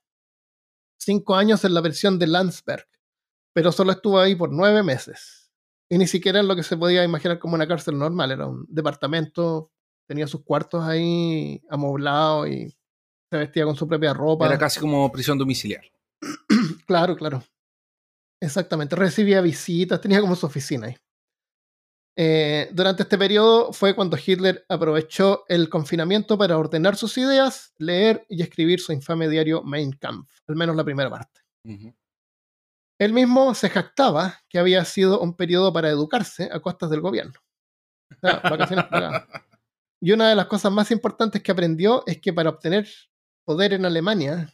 Cinco años en la prisión de Landsberg, pero solo estuvo ahí por nueve meses. Y ni siquiera en lo que se podía imaginar como una cárcel normal, era un departamento, tenía sus cuartos ahí amoblados y se vestía con su propia ropa. Era casi como prisión domiciliar. Claro, claro. Exactamente. Recibía visitas, tenía como su oficina ahí. Eh, durante este periodo fue cuando Hitler aprovechó el confinamiento para ordenar sus ideas, leer y escribir su infame diario Mein Kampf, al menos la primera parte. Ujú. Él mismo se jactaba que había sido un periodo para educarse a costas del gobierno. O sea, vacaciones pagadas. Y una de las cosas más importantes que aprendió es que para obtener poder en Alemania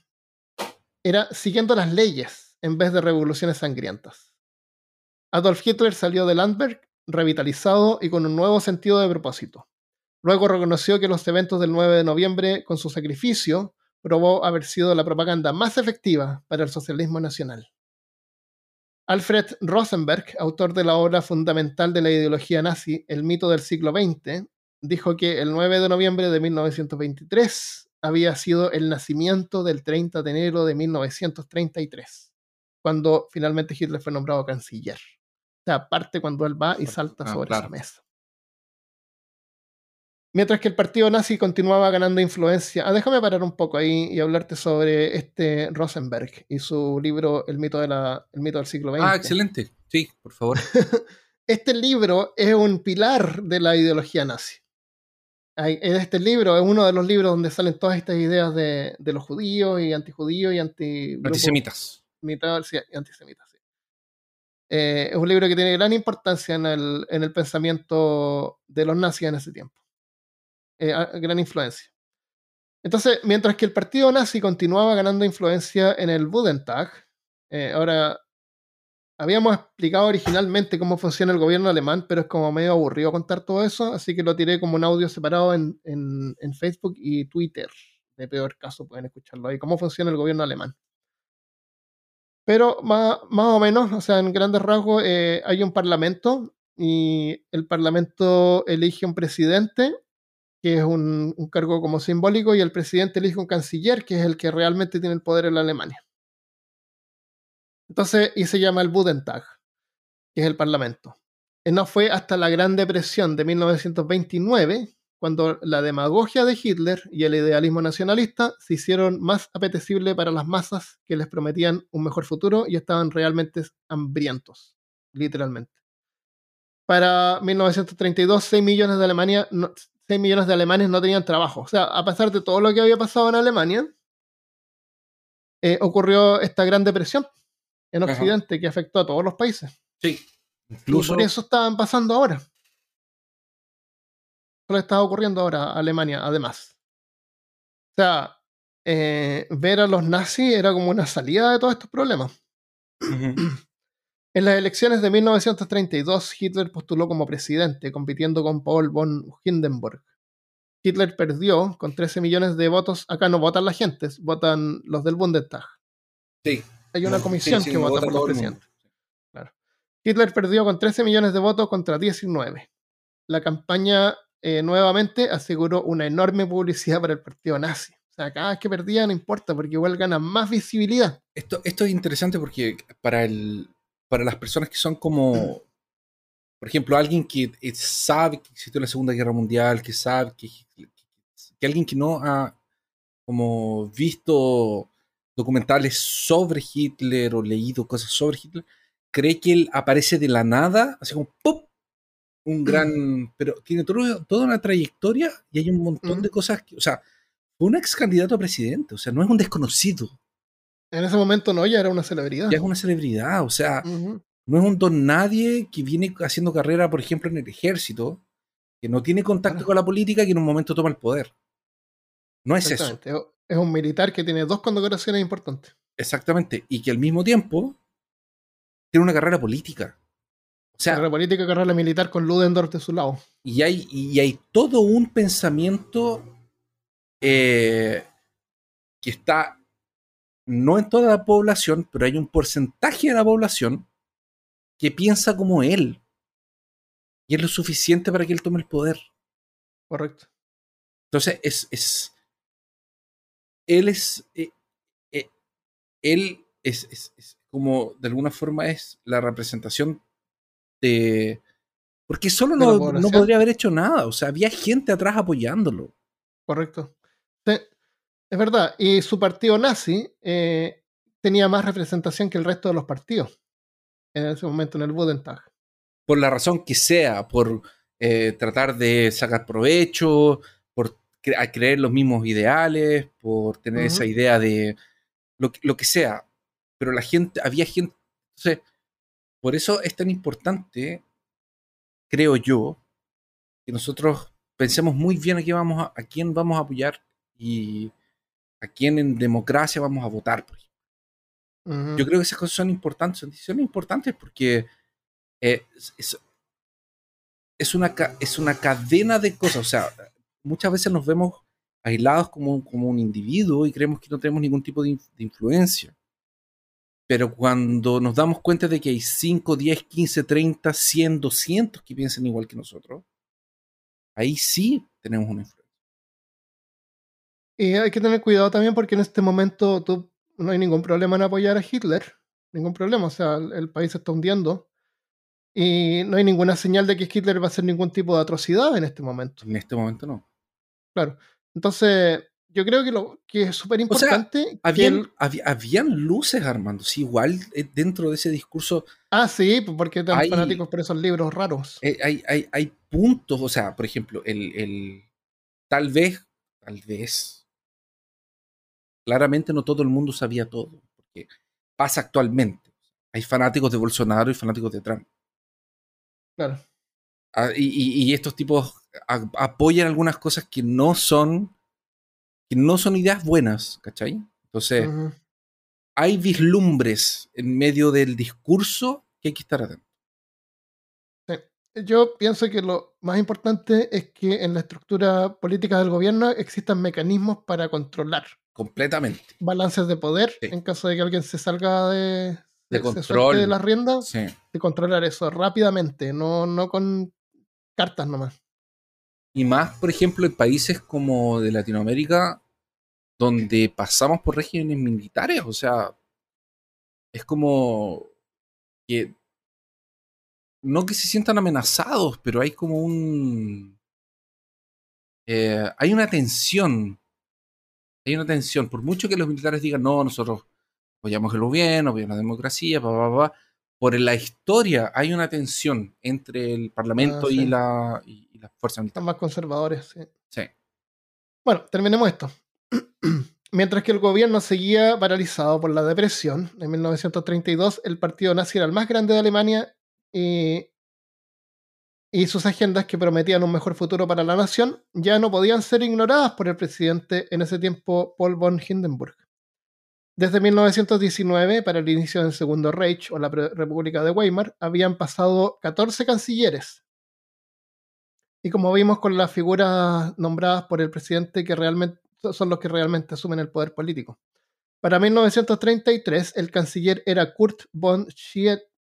era siguiendo las leyes en vez de revoluciones sangrientas. Adolf Hitler salió de Landberg revitalizado y con un nuevo sentido de propósito. Luego reconoció que los eventos del 9 de noviembre, con su sacrificio, probó haber sido la propaganda más efectiva para el socialismo nacional. Alfred Rosenberg, autor de la obra fundamental de la ideología nazi, El mito del siglo XX, dijo que el 9 de noviembre de 1923 había sido el nacimiento del 30 de enero de 1933, cuando finalmente Hitler fue nombrado canciller. O sea, parte cuando él va y salta Ah, sobre claro. esa mesa. Mientras que el partido nazi continuaba ganando influencia. Ah, déjame parar un poco ahí y hablarte sobre este Rosenberg y su libro El mito, de la, el mito del siglo XX. Ah, excelente. Sí, por favor. Este libro es un pilar de la ideología nazi. En este libro es uno de los libros donde salen todas estas ideas de, de los judíos y antijudíos y anti Antisemitas. mitad sí, antisemitas. sí. Eh, es un libro que tiene gran importancia en el, en el pensamiento de los nazis en ese tiempo. Eh, gran influencia. Entonces, mientras que el partido nazi continuaba ganando influencia en el Bundestag, eh, ahora habíamos explicado originalmente cómo funciona el gobierno alemán, pero es como medio aburrido contar todo eso, así que lo tiré como un audio separado en, en- en Facebook y Twitter. De peor caso, pueden escucharlo ahí, cómo funciona el gobierno alemán. Pero más, más o menos, o sea, en grandes rasgos, eh, hay un parlamento y el parlamento elige un presidente, que es un, cargo como simbólico, y el presidente elige un canciller, que es el que realmente tiene el poder en la Alemania. Entonces, y se llama el Bundestag, que es el parlamento. Y no fue hasta la Gran Depresión de 1929 cuando la demagogia de Hitler y el idealismo nacionalista se hicieron más apetecible para las masas que les prometían un mejor futuro y estaban realmente hambrientos, literalmente. Para 1932, 6 millones de, Alemania, 6 millones de alemanes no tenían trabajo. O sea, a pesar de todo lo que había pasado en Alemania, eh, ocurrió esta gran depresión en Ajá. Occidente que afectó a todos los países. Sí. Y Incluso. por eso estaban pasando ahora. Eso le está ocurriendo ahora a Alemania, además. O sea, eh, ver a los nazis era como una salida de todos estos problemas. En las elecciones de 1932, Hitler postuló como presidente, compitiendo con Paul von Hindenburg. Hitler perdió con 13 millones de votos. Acá no votan la gente, votan los del Bundestag. Sí. Hay una comisión sí, que vota por los presidentes. Claro. Hitler perdió con 13 millones de votos contra 19. La campaña eh, nuevamente aseguró una enorme publicidad para el partido nazi. O sea, cada vez que perdía no importa, porque igual gana más visibilidad. Esto, esto es interesante porque para, el, para las personas que son como, por ejemplo, alguien que eh, sabe que existió la Segunda Guerra Mundial, que sabe que, que alguien que no ha como visto documentales sobre Hitler o leído cosas sobre Hitler, cree que él aparece de la nada, así como ¡pum! Un gran. Pero tiene todo- toda una trayectoria y hay un montón Mm. de cosas que. O sea, fue un ex candidato a presidente, o sea, no es un desconocido. En ese momento no, ya era una celebridad. ya es una celebridad, o sea, no es un don nadie que viene haciendo carrera, por ejemplo, en el ejército, que no tiene contacto con la política y que en un momento toma el poder. No es eso. Es un militar que tiene dos condecoraciones importantes. exactamente, y que al mismo tiempo tiene una carrera política. O sea, Carrera política, carrera militar con Ludendorff de su lado. y hay, y hay todo un pensamiento eh, que está no en toda la población, pero hay un porcentaje de la población que piensa como él. Y es lo suficiente para que él tome el poder. Correcto. Entonces, es. es él es. eh, eh, él es, es- es como, de alguna forma, es la representación de. Porque solo De no, no podría haber hecho nada. O sea, había gente atrás apoyándolo. Correcto. Es verdad. Y su partido nazi eh, tenía más representación que el resto de los partidos en ese momento en el Bundestag. Por la razón que sea, por eh, tratar de sacar provecho, por cre- creer los mismos ideales, por tener esa idea de lo, que- lo que sea. Pero la gente, había gente. Entonces, por eso es tan importante, creo yo, que nosotros pensemos muy bien a, qué vamos a, a quién vamos a apoyar y a quién en democracia vamos a votar. por ejemplo. Ujú. Yo creo que esas cosas son importantes, son decisiones importantes porque eh, es, es- es una, es una cadena de cosas. O sea, muchas veces nos vemos aislados como, como un individuo y creemos que no tenemos ningún tipo de, de influencia. Pero cuando nos damos cuenta de que hay 5, 10, 15, 30, 100, 200 que piensan igual que nosotros, ahí sí tenemos una influencia. Y hay que tener cuidado también porque en este momento tú, no hay ningún problema en apoyar a Hitler. Ningún problema. O sea, el, el país se está hundiendo. Y no hay ninguna señal de que Hitler va a hacer ningún tipo de atrocidad en este momento. En este momento no. Claro. Entonces, yo creo que lo que es súper importante. que Habían, el- había- habían luces, Armando. Sí, igual eh, dentro de ese discurso Ah, sí, porque tan Hay- fanáticos por esos libros raros. eh, hay, hay, hay puntos, o sea, por ejemplo, el, el tal vez, tal vez, claramente no todo el mundo sabía todo, porque pasa actualmente. Hay fanáticos de Bolsonaro y fanáticos de Trump. Claro. Ah, y, estos tipos a- apoyan algunas cosas que no son, que no son ideas buenas, ¿cachai? Entonces, hay vislumbres en medio del discurso que hay que estar atentos. Yo pienso que lo más importante es que en la estructura política del gobierno existan mecanismos para controlar Completamente. balances de poder Sí. en caso de que alguien se salga de, De control. de las riendas, Sí. de controlar eso rápidamente, no, no con cartas nomás. Y más, por ejemplo, en países como de Latinoamérica, donde pasamos por regímenes militares. O sea, es como que no que se sientan amenazados, pero hay como un... eh, hay una tensión. Hay una tensión. Por mucho que los militares digan, no, nosotros apoyamos el gobierno, apoyamos la democracia, pa, pa, pa, por la historia hay una tensión entre el parlamento Ah, sí. y, la, y, y las fuerzas Están militares. más conservadores. sí. Sí. Bueno, terminemos esto. Mientras que el gobierno seguía paralizado por la depresión, en 1932 el partido nazi era el más grande de Alemania y, y sus agendas que prometían un mejor futuro para la nación ya no podían ser ignoradas por el presidente en ese tiempo, Paul von Hindenburg. Desde 1919, para el inicio del Segundo Reich o la República de Weimar, habían pasado 14 cancilleres. Y como vimos con las figuras nombradas por el presidente, que realmente son los que realmente asumen el poder político. Para 1933, el canciller era Kurt von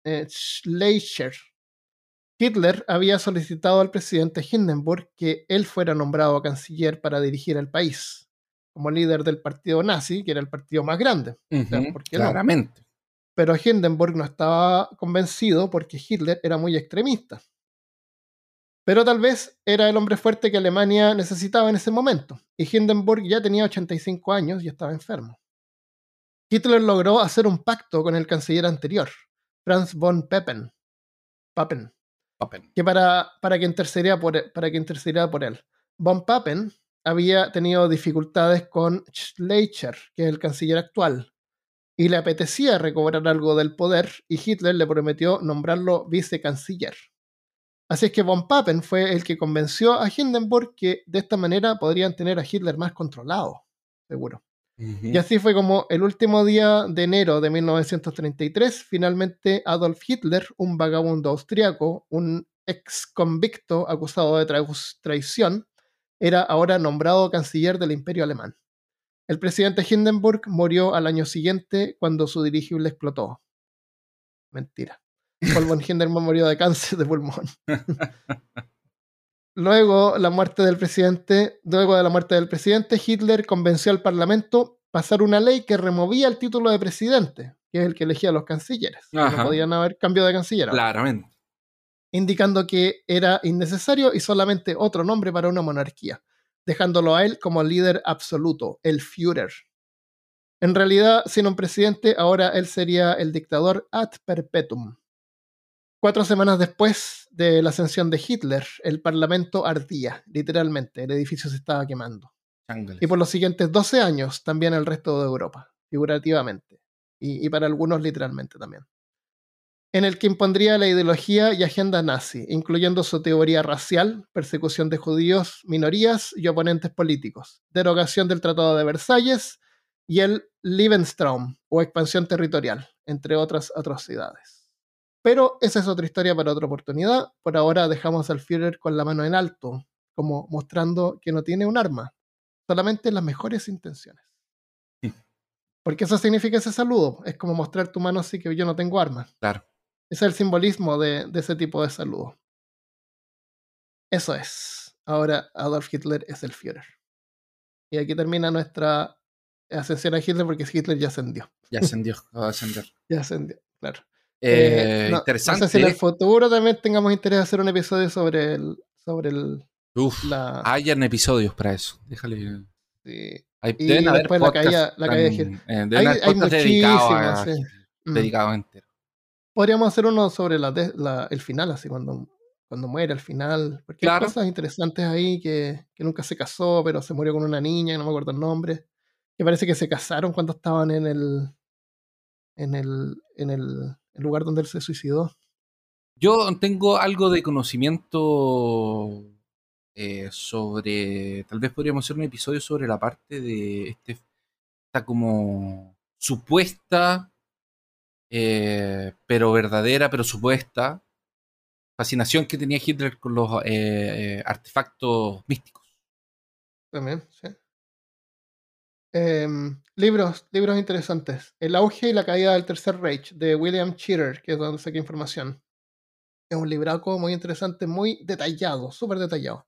eh, Schleicher. Hitler había solicitado al presidente Hindenburg que él fuera nombrado canciller para dirigir el país, como líder del partido nazi, que era el partido más grande. claramente. Pero Hindenburg no estaba convencido porque Hitler era muy extremista. Pero tal vez era el hombre fuerte que Alemania necesitaba en ese momento, y Hindenburg ya tenía 85 años y estaba enfermo. Hitler logró hacer un pacto con el canciller anterior, Franz von Papen, Papen, que para, para, que intercediera por, e, para que intercediera por él. Von Papen había tenido dificultades con Schleicher, que es el canciller actual, y le apetecía recobrar algo del poder, y Hitler le prometió nombrarlo vicecanciller. Así es que von Papen fue el que convenció a Hindenburg que de esta manera podrían tener a Hitler más controlado, seguro. Y así fue como el último día de enero de 1933, finalmente Adolf Hitler, un vagabundo austriaco, un ex convicto acusado de traición, era ahora nombrado canciller del Imperio Alemán. El presidente Hindenburg murió al año siguiente cuando su dirigible explotó. Mentira. Paul von Hindenburg murió de cáncer de pulmón. Luego, la muerte del presidente, luego de la muerte del presidente, Hitler convenció al Parlamento pasar una ley que removía el título de presidente, que es el que elegía a los cancilleres. No podían haber cambio de canciller. Claramente. Indicando que era innecesario y solamente otro nombre para una monarquía, dejándolo a él como líder absoluto, el Führer. En realidad, sin un presidente, ahora él sería el dictador ad perpetuum. Cuatro semanas después de la ascensión de Hitler, el Parlamento ardía, literalmente, el edificio se estaba quemando. Y por los siguientes 12 años también el resto de Europa, figurativamente, y, para algunos literalmente también. En el que impondría la ideología y agenda nazi, incluyendo su teoría racial, persecución de judíos, minorías y oponentes políticos, derogación del Tratado de Versalles y el Lebensraum o expansión territorial, entre otras atrocidades. Pero esa es otra historia para otra oportunidad. Por ahora dejamos al Führer con la mano en alto, como mostrando que no tiene un arma, solamente las mejores intenciones. Porque eso significa ese saludo. Es como mostrar tu mano así que yo no tengo arma. Claro. Ese es el simbolismo de, de ese tipo de saludo. Eso es. Ahora Adolf Hitler es el Führer. Y aquí termina nuestra ascensión a Hitler porque Hitler ya ascendió. Ya ascendió, va a ascender. ya ascendió, claro. Eh, eh, interesante. No sé si en el futuro también tengamos interés en hacer un episodio sobre el. Sobre el Uf, la... hayan episodios para eso. Déjale. Sí. Hay, y después la caída, la caída de eh, hay, hay muchísimos, sí. Mm. dedicado entero. Podríamos hacer uno sobre la, la, el final, así cuando, cuando muere, el final. Porque hay cosas interesantes ahí que, que, nunca se casó, pero se murió con una niña, no me acuerdo el nombre. Que parece que se casaron cuando estaban en el. En el. En el el lugar donde él se suicidó. Yo tengo algo de conocimiento eh, sobre. Tal vez podríamos hacer un episodio sobre la parte de este, esta como supuesta, eh, pero verdadera, pero supuesta fascinación que tenía Hitler con los eh, artefactos místicos. También, sí. Em, libros, libros interesantes. El auge y la caída del Tercer Reich, de William Cheater, que es donde saqué información. Es un libraco muy interesante, muy detallado, súper detallado.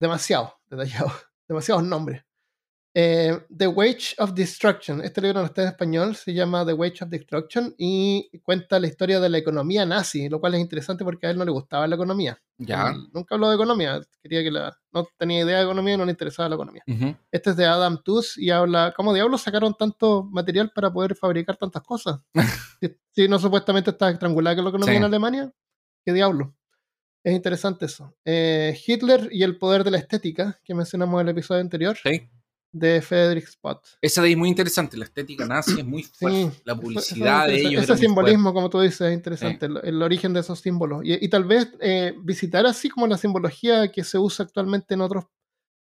Demasiado detallado. Demasiados nombres. Eh, The Wage of Destruction. Este libro no está en español, se llama The Wage of Destruction y cuenta la historia de la economía nazi, lo cual es interesante porque a él no le gustaba la economía. Ya. nunca habló de economía, quería que la, no tenía idea de economía y no le interesaba la economía. Este es de Adam Tooze y habla cómo diablos sacaron tanto material para poder fabricar tantas cosas. si, no supuestamente está estrangulada con la economía en Alemania, ¿qué diablo? Es interesante eso. Eh, Hitler y el poder de la estética, que mencionamos en el episodio anterior. Sí de Frederick Spot. Esa de ahí es muy interesante, la estética nazi es muy fuerte, la publicidad de ellos. Ese simbolismo, como tú dices, es interesante, el, origen de esos símbolos. Y, tal vez eh, visitar así como la simbología que se usa actualmente en otros,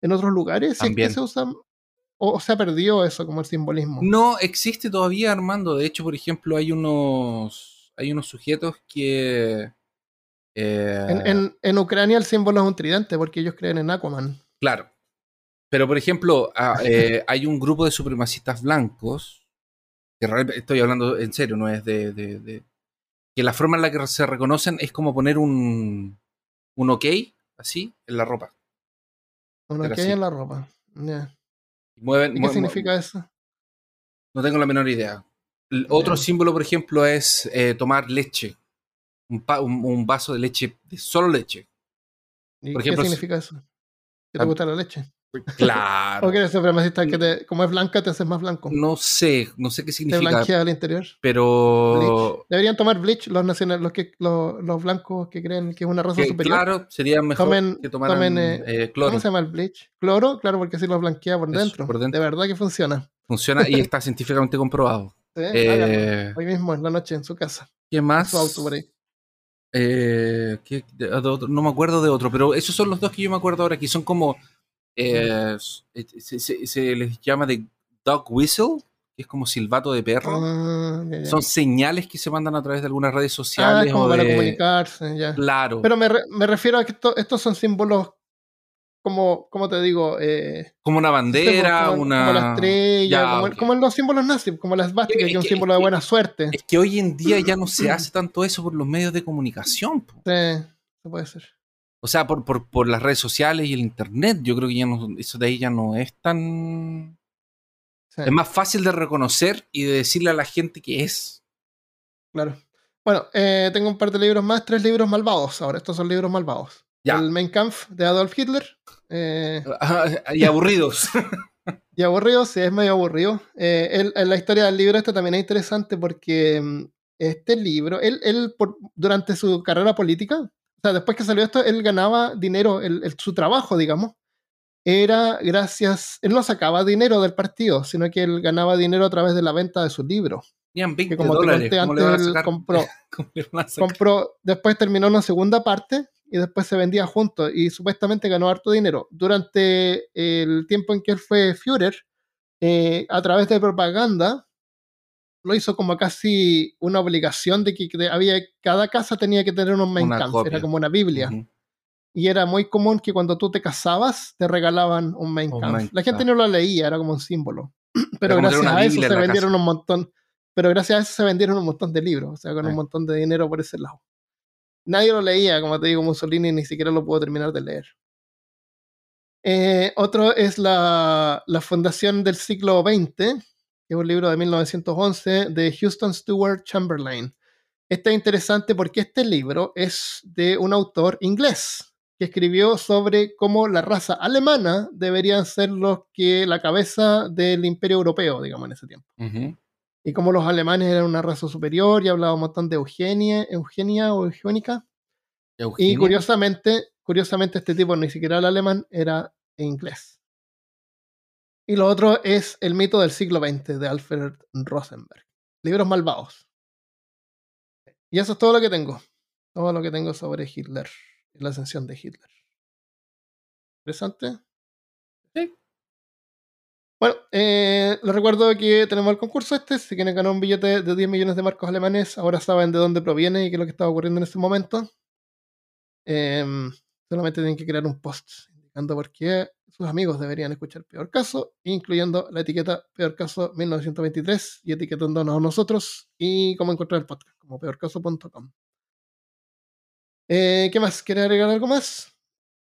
en otros lugares, si es que se usa, o se ha perdido eso como el simbolismo? No existe todavía, Armando. De hecho, por ejemplo, hay unos, hay unos sujetos que... eh, En, en- en Ucrania el símbolo es un tridente porque ellos creen en Aquaman. Claro. Pero, por ejemplo, a- eh, hay un grupo de supremacistas blancos, que realmente estoy hablando en serio, no es de, de- de- que la forma en la que se reconocen es como poner un, un ok, así, en la ropa. Hay sí. en la ropa. Ya. Y mueven- ¿Y mue- qué significa eso? No tengo la menor idea. El otro símbolo, por ejemplo, es eh, tomar leche. Un, un- un vaso de leche, de solo leche. ¿Y Por qué ejemplo, significa eso? ¿Que te gusta la leche? Claro. ¿O que eres supremacista que te, como es blanca te haces más blanco? No sé, no sé qué te significa, blanquea al interior. pero Deberían tomar bleach los nacional, los que los, los blancos que creen que es una raza que, superior. claro, sería mejor Tomen- que tomaran tomen, eh, eh, cloro. ¿Cómo se llama el bleach? Cloro, claro, porque así los blanquea por Eso, dentro. por dentro. De verdad que funciona. Funciona y está científicamente comprobado. ¿Sí? Eh. Hoy mismo en la noche en su casa. ¿Qué más? su auto por ahí. Eh, ¿qué- de- de otro? no me acuerdo de otro, pero esos son los dos que yo me acuerdo ahora, que son como. Eh, se, se- se les llama de dog whistle, que es como silbato de perro. Ah. Son señales que se mandan a través de algunas redes Ah, sociales. como o para de- comunicarse, ya. Claro. Pero me, re- me refiero a que esto- estos son símbolos como, como te digo, eh, como una bandera, como, una. como la estrella, Ya, como, los símbolos nazis, como la esvástica, Es que es un símbolo de buena suerte. Es que hoy en día ya no se hace tanto eso por los medios de comunicación. po. Sí, puede ser. O sea, por, por, por las redes sociales y el internet. Yo creo que ya no, eso de ahí ya no es tan. Sí, Es más fácil de reconocer y de decirle a la gente que es. claro. Bueno, eh, tengo un par de libros más, tres libros malvados. Ahora, estos son libros malvados. Ya. El Mein Kampf de Adolf Hitler. eh, y aburridos. y aburrido, sí, es medio aburrido. Eh, él- en la historia del libro este también es interesante porque mm, este libro, él, él por- durante su carrera política, o sea, después que salió esto, él ganaba dinero, el- el- su trabajo, digamos, era gracias, él no sacaba dinero del partido, sino que él ganaba dinero a través de la venta de sus libros. Tenían 20 Que como te dólares. conté ¿Cómo le van a antes, él compró, compró, después terminó una segunda parte y después se vendía juntos y supuestamente ganó harto dinero. Durante el tiempo en que él fue Führer, eh, a través de propaganda, lo hizo como casi una obligación de que había, cada casa tenía que tener un copia. era como una Biblia. Y era muy común que cuando tú te casabas, te regalaban un Kampf. Mein La gente no lo leía, era como un símbolo. Pero gracias a eso se vendieron casa. un montón. Pero gracias a eso se vendieron un montón de libros, o sea, con un montón de dinero por ese lado. Nadie lo leía, como te digo, Mussolini ni siquiera lo pudo terminar de leer. Eh, otro es la, la Fundación del siglo XX, que es un libro de 1911 de Houston Stewart Chamberlain. Este es interesante porque este libro es de un autor inglés que escribió sobre cómo la raza alemana deberían ser los que la cabeza del imperio europeo, digamos, en ese tiempo. Y cómo los alemanes eran una raza superior y hablaba un montón de Eugenia, Eugenia o Eugénica. Y curiosamente, curiosamente este tipo ni siquiera era alemán, era inglés. Y lo otro es El mito del siglo XX de Alfred Rosenberg. Libros malvados. Y eso es todo lo que tengo. Todo lo que tengo sobre Hitler. La ascensión de Hitler. ¿Interesante? Sí. Bueno, eh, les recuerdo que tenemos el concurso este. Si quieren ganar un billete de 10 millones de marcos alemanes, ahora saben de dónde proviene y qué es lo que está ocurriendo en este momento. Em, solamente tienen que crear un post indicando por qué sus amigos deberían escuchar Peor Caso, incluyendo la etiqueta Peor Caso 1923 y etiquetándonos a nosotros y cómo encontrar el podcast, como peorcaso.com. Eh, ¿Qué más? ¿Quiere agregar algo más?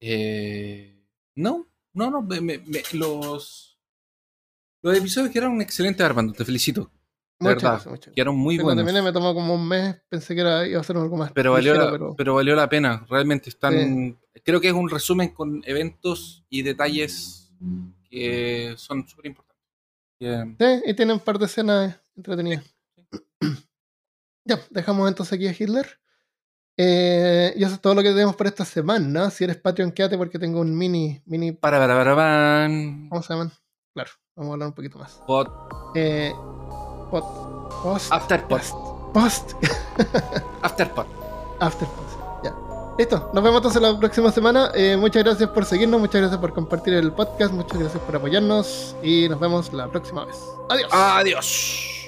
Eh, no, no, no. los, los episodios quedaron excelentes, Armando. Te felicito. Muchas verdad. gracias, muchas. Quedaron muy Cuando buenos. terminé me tomó como un mes, pensé que era, iba a ser algo más. Pero valió, la, pero- pero valió la pena. Realmente están. Creo que es un resumen con eventos y detalles que son súper importantes. Sí, y tiene un par de escenas entretenidas. ya, dejamos entonces aquí a Hitler. Eh, y eso es todo lo que tenemos por esta semana. Si eres Patreon, quédate porque tengo un mini, mini, Para, para, para, van. ¿cómo se llaman? Claro, vamos a hablar un poquito más. Pod- Eh, pot- post, After pod. post, post, Afterpod. after post, ya. Listo, nos vemos entonces la próxima semana. Eh, muchas gracias por seguirnos, muchas gracias por compartir el podcast, muchas gracias por apoyarnos y nos vemos la próxima vez. Adiós. Adiós.